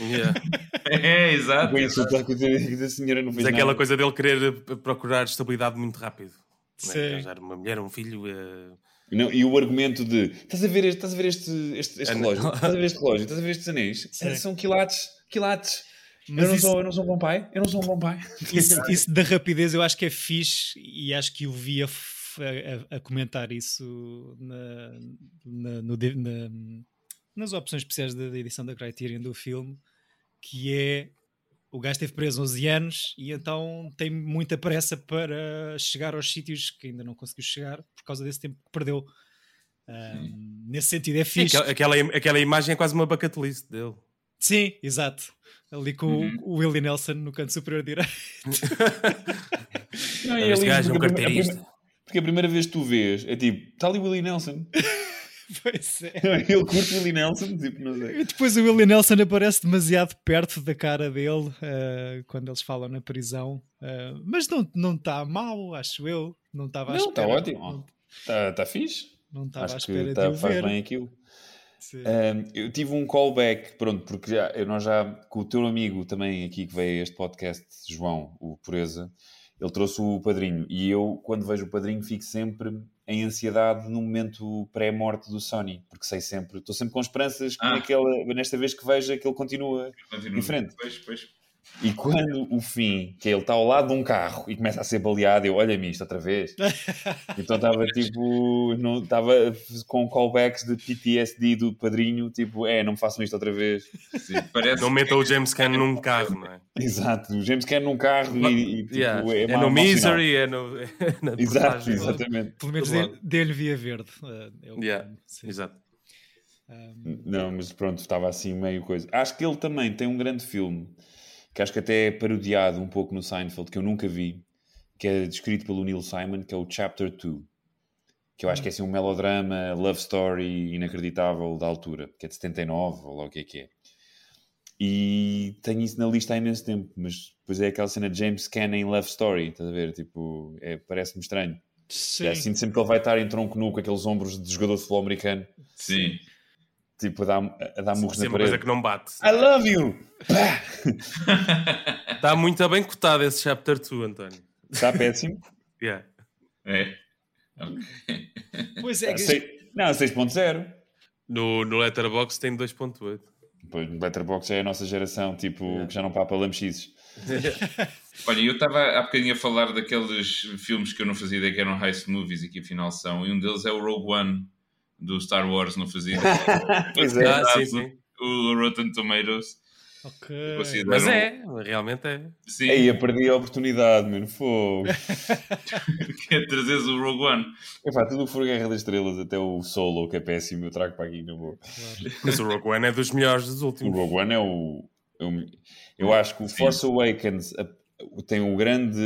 Yeah. É, exato. vou insultar que a senhora não Mas é aquela nada. coisa dele querer eh, procurar estabilidade muito rápido. É? Sim. Arranjar uma mulher, um filho. eh, Não, e o argumento de estás a ver este, estás a ver este, este, este Ah, relógio, estás a ver este relógio, estás a ver estes anéis, Sim. são quilates, quilates. Mas eu, não isso- sou, eu não sou um bom pai, eu não sou um bom pai. Isso, isso da rapidez eu acho que é fixe e acho que eu vi a, a- a- comentar isso na, na- no na- nas opções especiais da, da edição da Criterion do filme, que é o gajo esteve preso 11 anos e então tem muita pressa para chegar aos sítios que ainda não conseguiu chegar por causa desse tempo que perdeu. Ahm, nesse sentido é Sim, fixe. aquela, aquela, aquela imagem é quase uma bucket list dele. Sim, exato. Ali com Uhum. o, o Willie Nelson no canto superior direito. Não, Este gajo é um carteirista. primeira- Porque a primeira vez que tu vês é tipo, está ali Willie Nelson. pois é. Ele curte Willie Nelson, tipo, não sei. E depois o Willie Nelson aparece demasiado perto da cara dele eh, quando eles falam na prisão. eh, mas não está não tá mal, acho eu. Não estava à Não, está espera. ótimo. Está tá fixe. Não estava à Acho que espera tá- de o faz ver. bem aquilo. Um, eu tive um callback, pronto, porque já, eu- nós já, com o teu amigo também aqui que veio a este podcast, João, o Pureza, ele trouxe o padrinho. E eu, quando vejo o padrinho, fico sempre em ansiedade no momento pré-morte do Sony, porque sei sempre, estou sempre com esperanças que Ah. naquela, nesta vez que veja que ele continua. Continua. Em frente. Pois, pois. E quando o fim, que ele está ao lado de um carro e começa a ser baleado, eu olha-me isto outra vez. Então estava tipo, não- estava com callbacks de PTSD do padrinho, tipo, é, não me façam isto outra vez. Sim, parece Não meta o James Caan num carro, não é? Exato, o James Quer num carro e, e, tipo, Yeah. é, É, no. Misery, é no. É Exato, exatamente. Pelo menos dê-lhe via verde. eh, é o Yeah. Exato. Um, Não, mas pronto, estava assim meio coisa. Acho que ele também tem um grande filme, que acho que até é parodiado um pouco no Seinfeld, que eu nunca vi, que é descrito pelo Neil Simon, que é o Chapter 2. Que eu acho que é assim um melodrama, love story inacreditável da altura, que é de 79, ou lá o que é que é. E tenho isso na lista há imenso tempo, mas depois é aquela cena de James Caan em Love Story, estás a ver? Tipo, é, parece-me estranho. sim. É, sinto sempre que ele vai estar em tronco nu com aqueles ombros de jogador de futebol americano, Sim. Tipo a dar, a dar murros é na uma coisa parede. que não bate. I love you! Está muito bem cotado esse chapter 2, António. Está péssimo. Yeah. É. Ok. Pois é, que- Sei- Não, 6.0. No, no Letterboxd tem 2.8. Pois, no Letterboxd já é a nossa geração, tipo, que já não papa lamexizes. Olha, eu estava há bocadinho a falar daqueles filmes que eu não fazia ideia que eram heist movies e que afinal são, e um deles é o Rogue One do Star Wars, não fazia. Pois é. Ah, sim, sim. O Rotten Tomatoes. ok. Considero- Mas é, realmente é. Sim, Aí, eu perdi a oportunidade, mano. Fogo. que é trazeres o Rogue One. Epá, tudo o que for Guerra das Estrelas, até o Solo, que é péssimo, eu trago para aqui na boa. Mas o Rogue One é dos melhores dos O últimos. Rogue One é o. é o- eu acho que o Force Awakens a- tem o grande,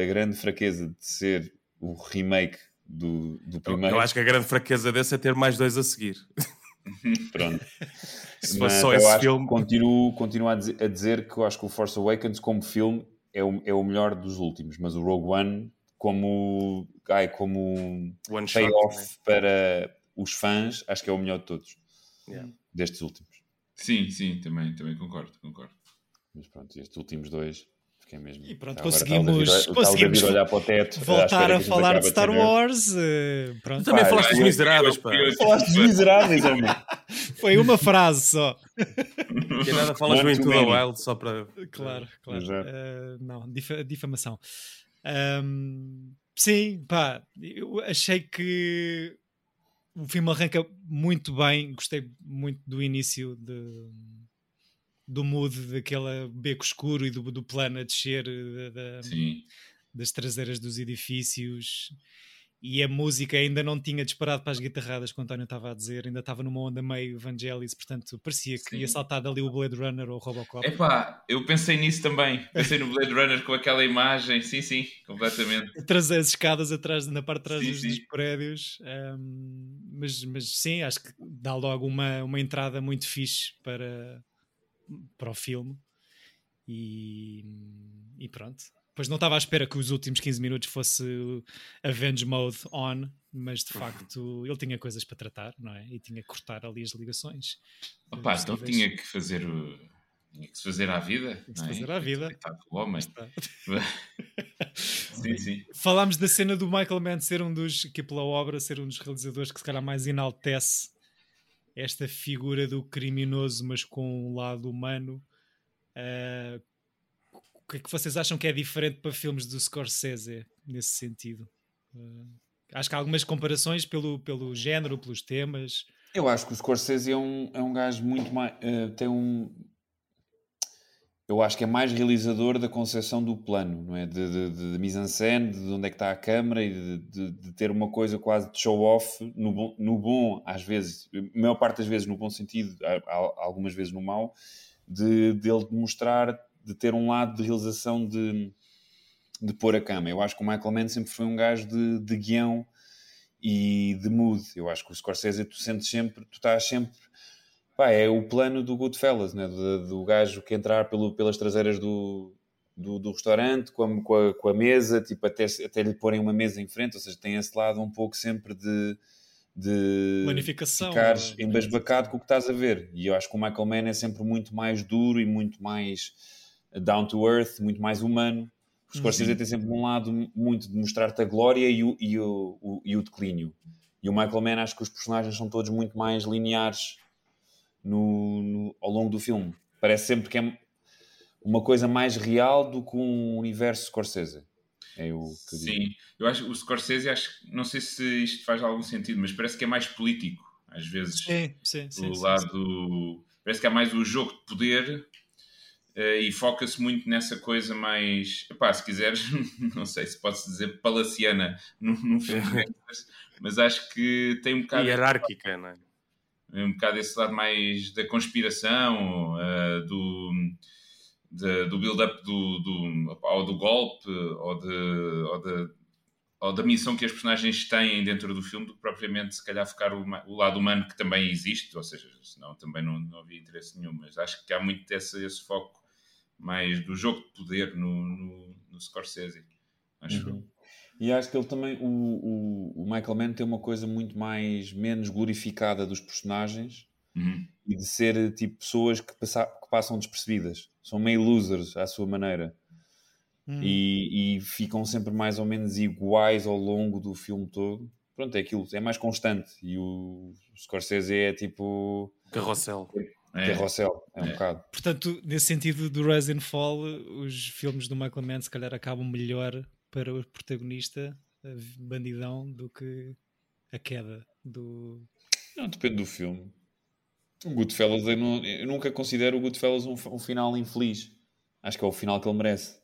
a grande fraqueza de ser o remake do, do Eu, primeiro. eu acho que a grande fraqueza desse é ter mais dois a seguir. Pronto. Se Mas fosse só esse filme. Continuo, continuo a, dizer, a dizer que eu acho que o Force Awakens, como filme, é o, é o melhor dos últimos, mas o Rogue One, como, ai, como One shot. payoff para os fãs, acho que é o melhor de todos, Yeah. destes últimos. Sim, sim, também, também concordo, concordo. Mas pronto, estes últimos dois, fiquei mesmo. E pronto, Agora conseguimos- conseguimos olhar para o teto, Voltar a falar de Star Wars. pronto. Tu também Pá, falaste dos miseráveis, pá. Falaste dos miseráveis, homem. Foi uma frase só. Que nada falas One do Into too the many. Wild só para. Claro, claro. Eh, não, difa- difamação. Ahm, sim, pá, eu achei que o filme arranca muito bem. Gostei muito do início de, do mood daquele beco escuro e do, do plano a descer eh, da- das traseiras dos edifícios. E a música ainda não tinha disparado para as guitarradas, como o António estava a dizer, ainda estava numa onda meio Vangelis, portanto parecia que Sim. ia saltar dali o Blade Runner ou o Robocop. Epá, eu pensei nisso também. Pensei no Blade Runner com aquela imagem. Sim, sim, completamente. atrás as escadas atrás, na parte de trás Sim, dos, sim. prédios. ahm, mas, mas sim, acho que dá logo uma, uma entrada muito fixe para, para o filme. E, e pronto. Pois não estava à espera que os últimos 15 minutos fosse Avenge Mode on, mas de facto ele tinha coisas para tratar, não é? E tinha que cortar ali as ligações. Opa, então tinha que fazer o... tinha que se fazer à vida. Tinha que se fazer à vida. O homem. sim, sim. Falámos da cena do Michael Mann ser um dos, que pela obra, ser um dos realizadores que se calhar mais enaltece esta figura do criminoso, mas com um lado humano. Uh, o que é que vocês acham que é diferente para filmes do Scorsese nesse sentido? Uh, acho que há algumas comparações pelo, pelo género, pelos temas. Eu acho que o Scorsese é um, é um gajo muito mais. Uh, tem um. Eu acho que é mais realizador da concepção do plano, não é? De, de, de, de mise-en-scène, de onde é que está a câmera e de, de, ter uma coisa quase de show-off, no bom, no bom, às vezes, a maior parte das vezes no bom sentido, algumas vezes no mau, de, de ele mostrar de ter um lado de realização de, de pôr a cama. Eu acho que o Michael Mann sempre foi um gajo de, de guião e de mood. Eu acho que o Scorsese tu sentes sempre, tu estás sempre. Pá, é o plano do Goodfellas, né? do, do gajo que entrar pelo, pelas traseiras do, do, do restaurante com a, com, a, com a, mesa, tipo, até, até lhe porem uma mesa em frente, ou seja, tem esse lado um pouco sempre de, de Planificação, ficares embasbacado com o que estás a ver. E eu acho que o Michael Mann é sempre muito mais duro e muito mais down to earth, muito mais humano. O Scorsese uhum. tem sempre um lado muito de mostrar-te a glória e o, e, o, o, e o declínio. E o Michael Mann, acho que os personagens são todos muito mais lineares no, no, ao longo do filme. Parece sempre que é uma coisa mais real do que um universo Scorsese. É o que eu Sim, digo. eu acho o Scorsese, acho, não sei se isto faz algum sentido, mas parece que é mais político, às vezes. Sim, sim, sim. Do lado. Sim. Parece que há mais o jogo de poder Uh, e foca-se muito nessa coisa mais, epá, se quiseres, não sei se pode-se dizer palaciana no, no filme, mas, mas, acho que tem um bocado. Hierárquica, não é? Um bocado esse lado mais da conspiração, uh, do, de, do build-up do, do, ou do golpe, ou, de, ou, de, ou da missão que as personagens têm dentro do filme, do que propriamente, se calhar, focar o, o lado humano que também existe, ou seja, senão também não, não havia interesse nenhum, mas acho que há muito esse, esse foco mais do jogo de poder no, no, no Scorsese, acho uhum. E acho que ele também, o, o, o, Michael Mann tem uma coisa muito mais, menos glorificada dos personagens uhum. e de ser tipo pessoas que, passa, que, passam despercebidas, são meio losers à sua maneira. Uhum. E, e, ficam sempre mais ou menos iguais ao longo do filme todo. Pronto, é aquilo, é mais constante. E o, Scorsese é tipo. Carrossel. É. Carrossel, é um é. bocado. Portanto, nesse sentido do Rise and Fall, os filmes do Michael Mann se calhar acabam melhor para o protagonista, bandidão, do que a queda do... Não, depende do filme. O Goodfellas, eu, não, eu nunca considero o Goodfellas um, um final infeliz. Acho que é o final que ele merece.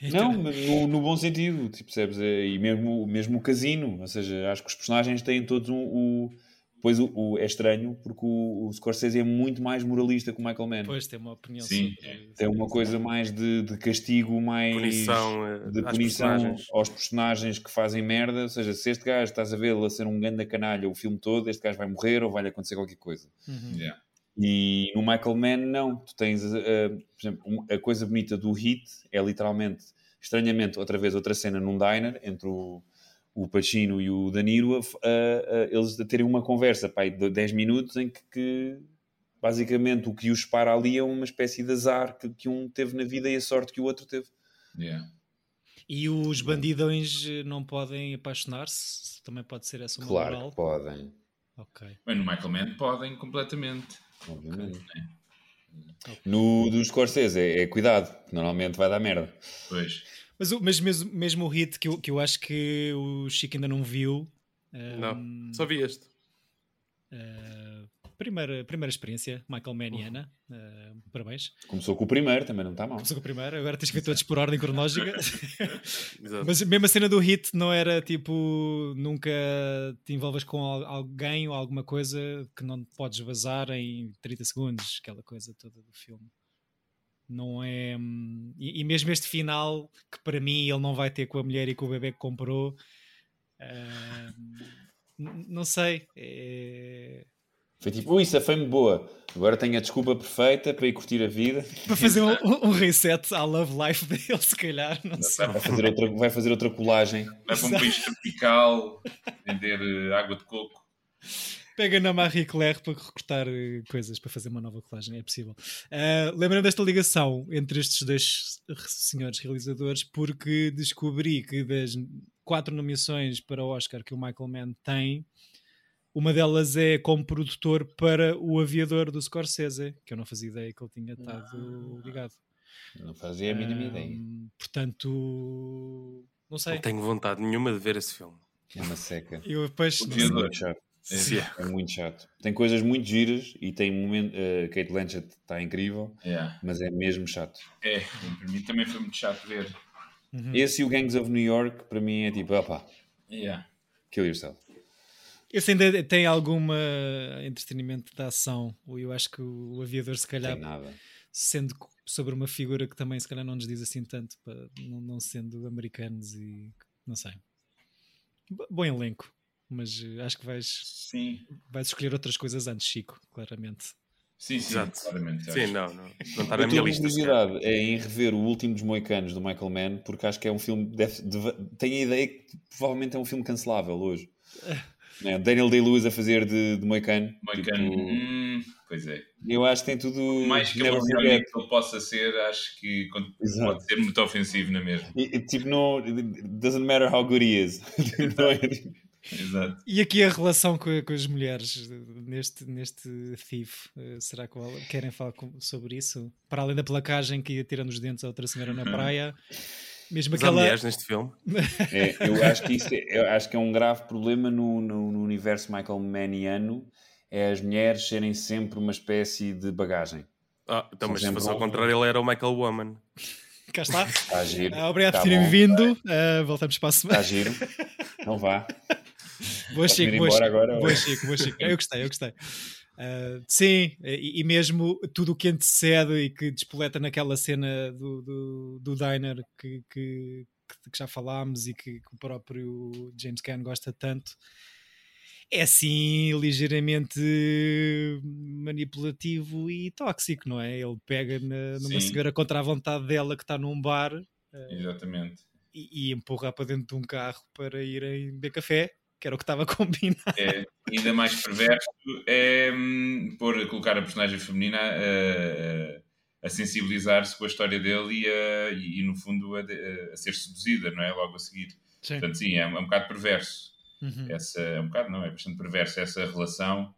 então... Não, no, no, bom sentido, tipo, percebes? É, e mesmo, mesmo o casino, ou seja, acho que os personagens têm todos um, um Pois o, o, é estranho porque o, o, Scorsese é muito mais moralista que o Michael Mann. Pois tem uma opinião Sim, tem uma coisa mais de, de castigo, mais punição, eh, de punição personagens. aos personagens que fazem merda. Ou seja, se este gajo estás a vê-lo a ser um grande canalha o filme todo, este gajo vai morrer ou vai-lhe acontecer qualquer coisa. Uhum. Yeah. E no Michael Mann, não. Tu tens, uh, por exemplo, a coisa bonita do Hit é literalmente, estranhamente, outra vez, outra cena num diner entre o o Pacino e o Danilo, a, a, a, eles a terem uma conversa pai, de 10 minutos em que, que, basicamente o que os para ali é uma espécie de azar que, que, um teve na vida e a sorte que o outro teve. Yeah. E os bandidões não podem apaixonar-se? Também pode ser essa uma Claro moral? que podem. Ok. Mas no Michael Mann podem completamente. Obviamente. Okay. No do Scorsese é, é cuidado, normalmente vai dar merda. Pois. Mas, mas mesmo, mesmo o hit que eu, que eu acho que o Chico ainda não viu. Não, um, só vi este. Uh, primeira, primeira experiência, Michael Maniana. Uh, parabéns. Começou com o primeiro, também não está mal. Começou com o primeiro, agora tens que ver todos por ordem cronológica. Mas mesmo a cena do hit não era tipo nunca te envolves com alguém ou alguma coisa que não podes vazar em 30 segundos, aquela coisa toda do filme não é. Hum, e, e, mesmo este final, que para mim ele não vai ter com a mulher e com o bebê que comprou, uh, não sei. É, Foi tipo, ui, safei-me boa. Agora tenho a desculpa perfeita para ir curtir a vida. Para fazer um, um reset à Love Life dele, se calhar, não sei. Vai fazer outra, vai fazer outra colagem. Vai para um país tropical, vender eh, água de coco. Pega na Marie Claire para recortar eh, coisas para fazer uma nova colagem, é possível. Uh, Lembrando desta ligação entre estes dois senhores realizadores, porque descobri que das quatro nomeações para o Oscar que o Michael Mann tem, uma delas é como produtor para o Aviador do Scorsese, que eu não fazia ideia que ele tinha estado ligado. Não fazia a mínima ideia. Portanto, não sei. Não tenho vontade nenhuma de ver esse filme. É uma seca. Eu depois O não É. É muito chato. Tem coisas muito giras e tem momento. Uh, Kate Blanchett está incrível, Yeah. mas é mesmo chato. É, para mim também foi muito chato ver. Uhum. Esse e o Gangs of New York, para mim, é tipo, opá, Yeah. kill yourself. Esse ainda tem alguma entretenimento de ação. ou Eu acho que o Aviador, se calhar, sendo sobre uma figura que também se calhar não nos diz assim tanto, pá, não, não sendo americanos e não sei. Bo- Bom elenco, mas eh, acho que vais, Sim, vais escolher outras coisas antes, Chico, claramente. sim, sim, Exato. claramente. Sim, não, não. Não está na minha lista. sequer. curiosidade é em rever o último dos Moicanos do Michael Mann, porque acho que é um filme. Deve, deve- tenho a ideia que provavelmente é um filme cancelável hoje. Né, Daniel Day-Lewis a fazer de, de Moicano. Moicano, Tipo, hum, pois é. eu acho que tem tudo. Mais que forget. que ele possa ser, acho que Exato. pode ser muito ofensivo na mesma. E- e, Tipo, não. Doesn't matter how good he is. Não é? Exato. E aqui a relação com, com as mulheres neste, neste Thief, eh, será que querem falar com- sobre isso? Para além da placagem que ia tirando os dentes a outra senhora na praia, mesmo há aquela. mulheres neste filme. É, eu acho que isso é, eu acho que é um grave problema no, no, no universo Michael Manniano é as mulheres serem sempre uma espécie de bagagem. Ah, então, mas se fosse ao contrário, ele era o Michael Woman. Cá está. Está giro. Ah, obrigado Tá por terem bom. vindo. Ah, voltamos para a semana. Está giro. Não vá. Boa, Chico, boa, Chico. agora, Boa, Chico, boa, Chico. Eu gostei, eu gostei. Ah, sim, e, e mesmo tudo o que antecede e que despoleta naquela cena do, do, do diner que, que, que já falámos e que, que o próprio James Caan gosta tanto. É assim ligeiramente manipulativo e tóxico, não é? Ele pega na- numa Sim. senhora contra a vontade dela que está num bar Exatamente. e, e empurrar para dentro de um carro para irem beber café, que era o que estava combinado. É, ainda mais perverso é hum, pôr, colocar a personagem feminina a, a- sensibilizar-se com a história dele e, a- e, no fundo a, a ser seduzida, não é? Logo a seguir. Sim. Portanto, sim, é, um- é um bocado perverso. Uhum. essa é um bocado não é bastante perversa essa relação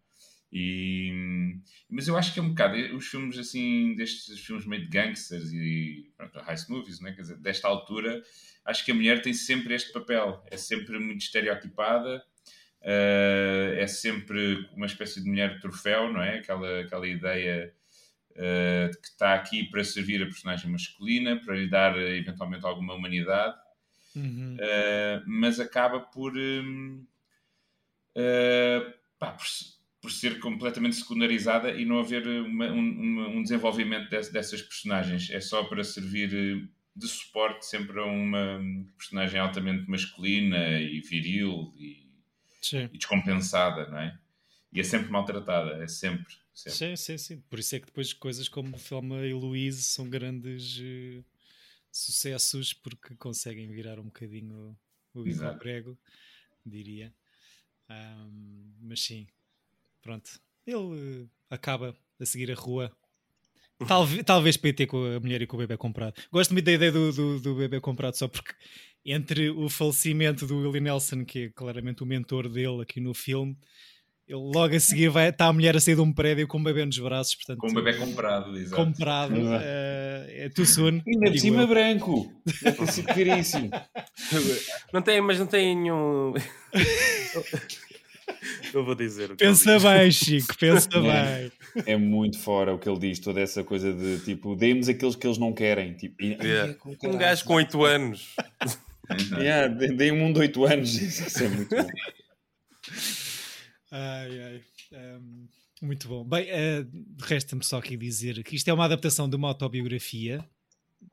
e mas eu acho que é um bocado os filmes assim destes filmes meio de gangsters e pronto, heist movies né? Quer dizer, desta altura acho que a mulher tem sempre este papel é sempre muito estereotipada eh, é sempre uma espécie de mulher de troféu não é aquela aquela ideia eh, de que está aqui para servir a personagem masculina para lhe dar eh, eventualmente alguma humanidade Uhum. Uh, mas acaba por, uh, pá, por, por ser completamente secundarizada e não haver uma- um, uma- um desenvolvimento des- dessas personagens. É só para servir uh, de suporte sempre a uma personagem altamente masculina e viril e, e descompensada, não é? E é sempre maltratada, é sempre. sempre. Sim, sim, sim. Por isso é que depois coisas como Thelma e Louise são grandes eh, sucessos porque conseguem virar um bocadinho o Exato. prego, diria. Ahm, mas sim, pronto. Ele eh, acaba a seguir a rua. Talvez, talvez para ir ter com a mulher e com o bebê comprado. Gosto muito da ideia do, do, do bebê comprado, só porque entre o falecimento do Willie Nelson, que é claramente o mentor dele aqui no filme, ele logo a seguir vai está a mulher a sair de um prédio com um bebê nos braços, portanto, Com o bebê comprado, exato. comprado. Eh, é too soon. Ainda por digo cima eu. branco. Deve ter sido caríssimo. Não tem, mas não tem nenhum. não vou dizer. o que Pensa bem, Chico, pensa É. bem. É muito fora o que ele diz, toda essa coisa de tipo, dê-nos aqueles que eles não querem. Tipo, e- Yeah. Ai, com Um gajo com 8 anos. Yeah, Dê-me um de 8 anos. Isso é muito bom. Ai, ai. Ehm, muito bom. Bem, eh, resta-me só aqui dizer que isto é uma adaptação de uma autobiografia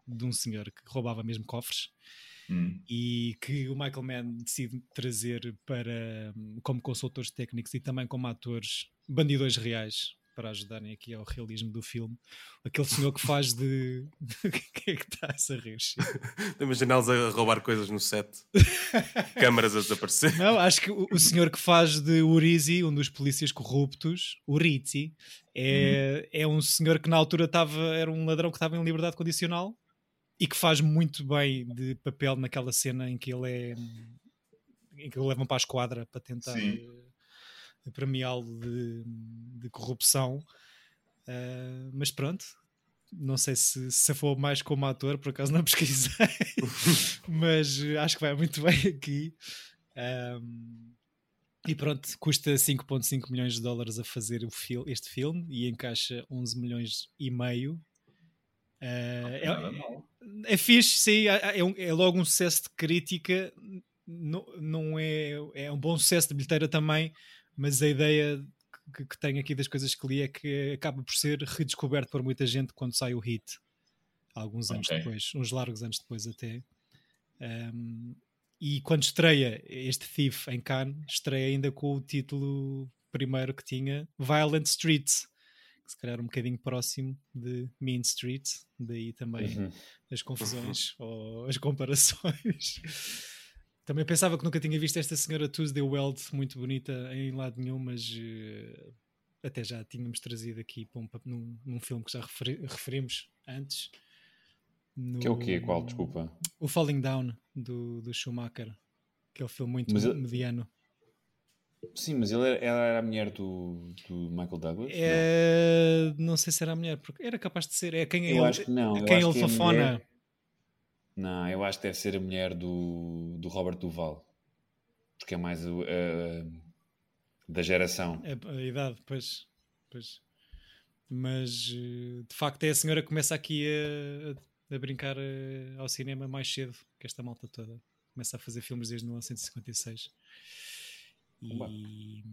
de um senhor que roubava mesmo cofres Hum. e que o Michael Mann decide trazer para hum, como consultores técnicos e também como atores bandidões reais para ajudarem aqui ao realismo do filme. Aquele senhor que faz de. Quem é que está a rir? Imaginá-los a roubar coisas no set, câmaras a desaparecer. Não, acho que o, o senhor que faz de Urizi, um dos polícias corruptos, Urizi, é, é um senhor que na altura estava, era um ladrão que estava em liberdade condicional e que faz muito bem de papel naquela cena em que ele é. em que o levam para a esquadra para tentar eh, premiá-lo de, de corrupção. Uh, mas pronto, não sei se se for mais como ator, por acaso não pesquisei, mas acho que vai muito bem aqui. Um, e pronto, custa 5,5 milhões de dólares a fazer fil este filme e encaixa 11 milhões e meio. Uh, é, mal. É fixe, sim, é, é um- é logo um sucesso de crítica, não, não é, é um bom sucesso de bilheteira também, mas a ideia que, que tenho aqui das coisas que li é que acaba por ser redescoberto por muita gente quando sai o hit, alguns anos Ok. depois, uns largos anos depois até. Um, e quando estreia este Thief em Cannes, estreia ainda com o título primeiro que tinha, Violent Streets, se calhar é um bocadinho próximo de Mean Street, daí também Uhum. as confusões ou as comparações. Também pensava que nunca tinha visto esta senhora Tuesday Weld muito bonita em lado nenhum, mas eh, até já tínhamos trazido aqui um num, num filme que já referi- referimos antes. No- Que é o quê? Qual? Desculpa. O Falling Down do, do Schumacher, aquele filme muito Mas mediano. Sim, mas ele era, ela era a mulher do, do Michael Douglas? É, não sei se era a mulher, porque era capaz de ser. É quem Não. ele, Eu acho que não. eu quem ele que é a fafona. mulher- Não, eu acho que deve ser a mulher do, do Robert Duval. Porque é mais a- da geração. É a idade, pois. pois. Mas eh, de facto é a senhora que começa aqui a, a brincar eh, ao cinema mais cedo que esta malta toda. Começa a fazer filmes desde 1956. E,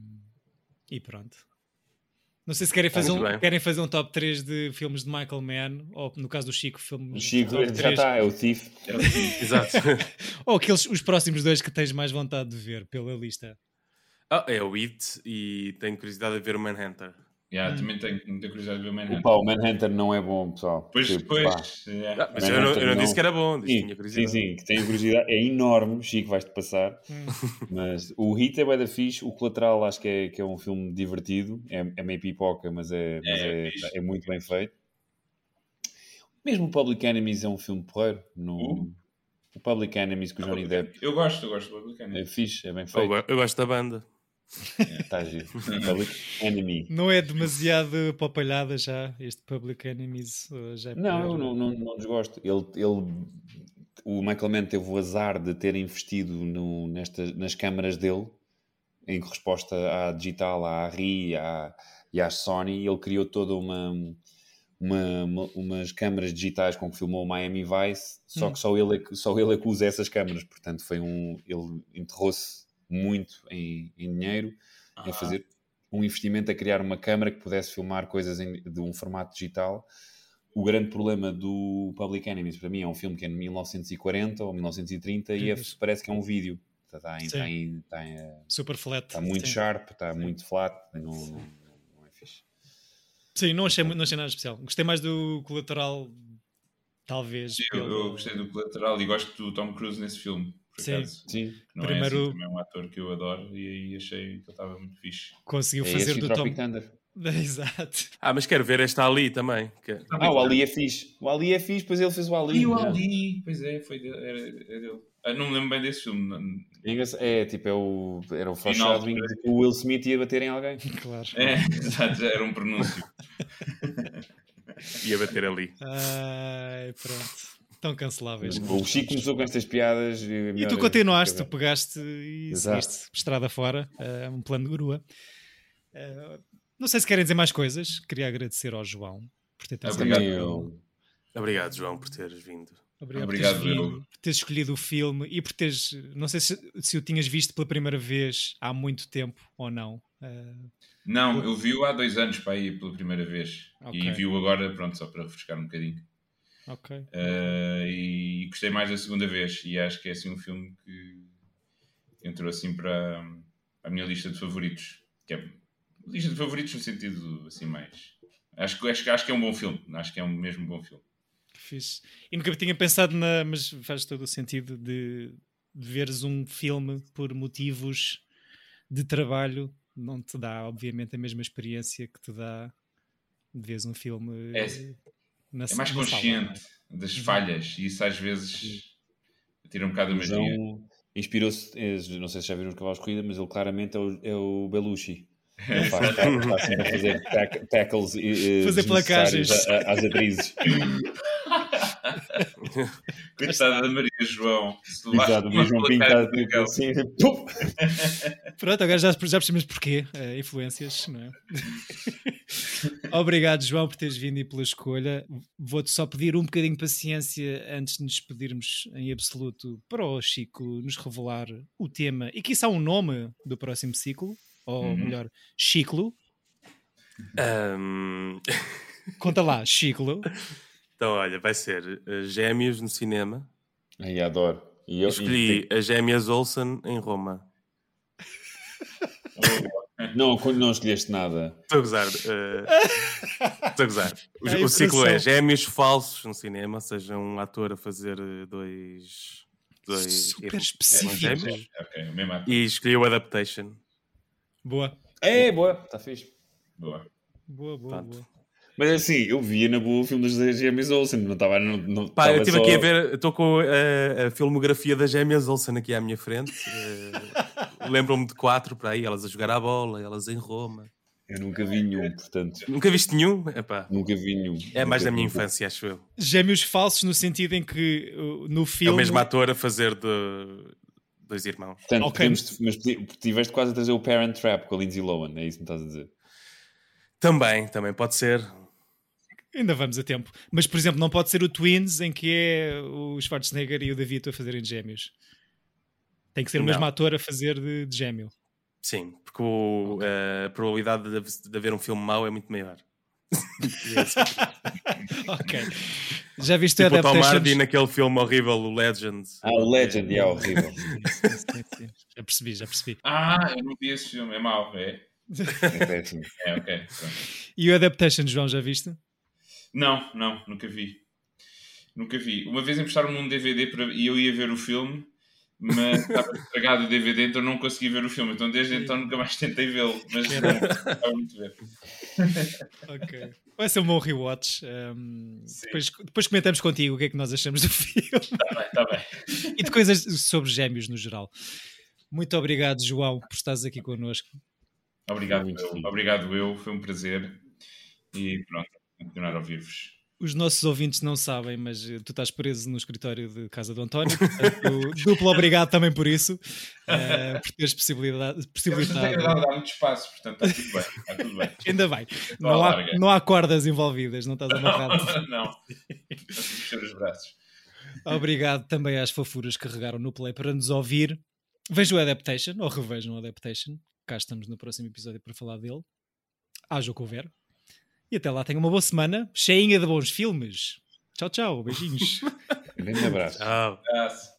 e pronto. Não sei se querem fazer, muito um, querem fazer um top 3 de filmes de Michael Mann, ou no caso do Chico, O filmes Chico top já 3, está, é o Thief. É o fim. Exato. ou aqueles, os próximos dois que tens mais vontade de ver pela lista. Ah, é o It e tenho curiosidade de ver o Manhunter. Yeah, Também tenho muita curiosidade de ver o Manhattan. Pá, o Manhunter não é bom, pessoal. Depois, Tipo, depois. pá. yeah. Ah, mas eu não, eu não disse que era bom, disse que Sim, tinha sim, curiosidade. sim, que tenho curiosidade. É enorme, Chico, vais-te passar. Mas o Hit é bem da fixe. O Colateral acho que é, que é um filme divertido. É, é meio pipoca, mas, é, mas É, é, é muito bem feito. Mesmo o Public Enemies é um filme porreiro. No, Uh. O Public Enemies com o Johnny Depp Eu gosto, eu gosto do Publicano. é fixe, é bem Eu, feito. go- eu gosto da banda. Está giro. Public Enemy. Não é demasiado papalhada já, este Public Enemies? Já é Não, eu não, não, não desgosto. Ele, ele, o Michael Mann teve o azar de ter investido no, nesta, nas câmaras dele, em resposta à digital, à RI à, e à Sony. Ele criou toda uma, uma, uma- umas câmaras digitais com que filmou o Miami Vice, só Hum. que só ele, é só ele é que usa essas câmaras. Portanto, foi um, ele enterrou-se muito em, em dinheiro em fazer um investimento a criar uma câmara que pudesse filmar coisas em- de um formato digital. O grande problema do Public Enemies, para mim, é um filme que é de 1940 ou 1930 e é- Sim. parece que é um vídeo. Está, está, em- Sim. está, em- está, em- Super flat. está muito sim. sharp, está muito flat, não, não, não é fixe. Sim, não achei, não achei nada especial. Gostei mais do colateral, talvez. Sim, eu, pelo- eu gostei do colateral e gosto do Tom Cruise nesse filme. Sim. acaso. Sim, Não é Primeiro- assim, também é um ator que eu adoro e aí achei que ele estava muito fixe. Conseguiu é fazer do o Tom. Tropic Thunder. Exato. Ah, mas quero ver esta ali também. que- é- Ah, o Ali é fixe. O Ali é fixe, pois ele fez o Ali. E o yeah. Ali, pois é, foi dele, era, era dele. Ah, não me lembro bem desse filme. não- É. É, tipo, é o, era o Final. foreshadowing que o Will Smith ia bater em alguém. Claro. É, exato, era um pronúncio. Ia bater ali. Ai, pronto. Tão canceláveis. O Chico começou com estas piadas. E tu continuaste, tu pegaste e Exato. seguiste estrada fora, eh, um plano de grua. Eh, não sei se querem dizer mais coisas. Queria agradecer ao João por ter trazido Obrigado. Obrigado, João, por teres vindo. Obrigado, Obrigado, por, teres vindo, por teres escolhido o filme e por teres. Não sei se, se o tinhas visto pela primeira vez há muito tempo ou não. Eh, Não, eu vi-o há dois anos para aí pela primeira vez. Ok. E vi-o agora, pronto, só para refrescar um bocadinho. Ok. Uh, e gostei mais da segunda vez. E acho que é assim um filme que entrou assim para a minha lista de favoritos. Que é lista de favoritos no sentido assim mais. Acho que, acho, acho que é um bom filme. Acho que é um mesmo bom filme. Fixe. E nunca tinha pensado na. Mas faz todo o sentido de, de veres um filme por motivos de trabalho. Não te dá, obviamente, a mesma experiência que te dá de veres um filme. É- na, É mais sala, consciente das falhas e isso às vezes tira um bocado a O magia. João inspirou-se, eh, não sei se já viram os cavalos de corrida, mas ele claramente é o, é o Belushi. Ele faz, está, está sempre a fazer tack- tackles Fazer desnecessários placagens. às atrizes. Coitada da Maria João. Exato, o uma João tipo assim! Pronto, agora já, já percebemos porquê. eh, influências, não é? Obrigado, João, por teres vindo e pela escolha. Vou-te só pedir um bocadinho de paciência antes de nos despedirmos em absoluto para o Chico nos revelar o tema e quiçá um nome do próximo ciclo, ou Uhum. melhor, ciclo. Ahm, Conta lá, ciclo. então, olha, vai ser eh, Gêmeos no cinema. Ai, adoro. E eu, Escolhi as Gêmeas Olsen em Roma. e- não, quando não escolheste nada. Estou a gozar. eh, Estou a gozar. O, A o ciclo é. Gêmeos falsos no cinema, ou seja, um ator a fazer eh, dois. dois Super irmãos específico. gêmeos. Ok, mesmo ator. E escolhi o Adaptation. Boa, É, boa, está fixe. Boa. boa, boa, Pronto. boa. Mas assim, eu via na boa o filme das James Olsen, não estava. Não, não, Pá, eu estive só- aqui a ver, estou com eh, a filmografia das Gêmeas Olsen aqui à minha frente. Lembro-me de quatro para aí, elas a jogar à bola, elas em Roma. Eu nunca vi nenhum, portanto. Nunca viste nenhum? Epá, Nunca vi nenhum. é mais da minha infância, acho eu. Gêmeos falsos no sentido em que uh, no É filme. o mesmo ator a fazer de dois irmãos. Portanto, Ok. podemos- mas tiveste quase a trazer o Parent Trap com a Lindsay Lohan, é isso que me estás a dizer? Também, também pode ser. Ainda vamos a tempo. Mas, por exemplo, não pode ser o Twins em que é o Schwarzenegger e o David a fazerem gêmeos. Tem que ser o mesmo ator a fazer de, de gêmeo. Sim, porque o- eh, a probabilidade de, de haver um filme mau é muito maior. ok. Já viste tipo o o Tom? Hardy naquele filme horrível, o Legend. Ah, o Legend, é horrível. Sim, sim. Já percebi, já percebi. Ah, eu não vi esse filme, é mau, é? É péssimo. É, ok. pronto. E o Adaptation, João, já viste? Não, não, nunca vi. Nunca vi. Uma vez emprestaram-me um DVD para... e eu ia ver o filme, mas estava estragado o DVD, então não consegui ver o filme. Então desde então nunca mais tentei vê-lo, mas não gostava muito ver. Ok. Vai ser um bom rewatch. Um, depois, depois comentamos contigo o que é que nós achamos do filme Está bem, está bem. e de coisas sobre gêmeos no geral. Muito obrigado, João, por estares aqui connosco. Obrigado, eu. Obrigado eu, foi um prazer. E pronto, continuar a ouvir-vos. Os nossos ouvintes não sabem, mas eh, tu estás preso no escritório de casa do António. Portanto, duplo obrigado também por isso, eh, por teres possibilidade, não possibilitado. tenho dado dar muito espaço, portanto está tudo bem. Está tudo bem. Ainda bem, não há, não há cordas envolvidas, não estás amarrado. não. Fechar os braços. Obrigado também às fofuras que regaram no play para nos ouvir. Vejam o Adaptation, ou revejam o Adaptation. Cá estamos no próximo episódio para falar dele. Haja o que houver. E até lá, tenham uma boa semana, cheinha de bons filmes. Tchau, tchau, beijinhos. Grande abraço. Tchau. Abraço.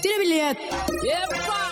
Tira bilhete! Epa!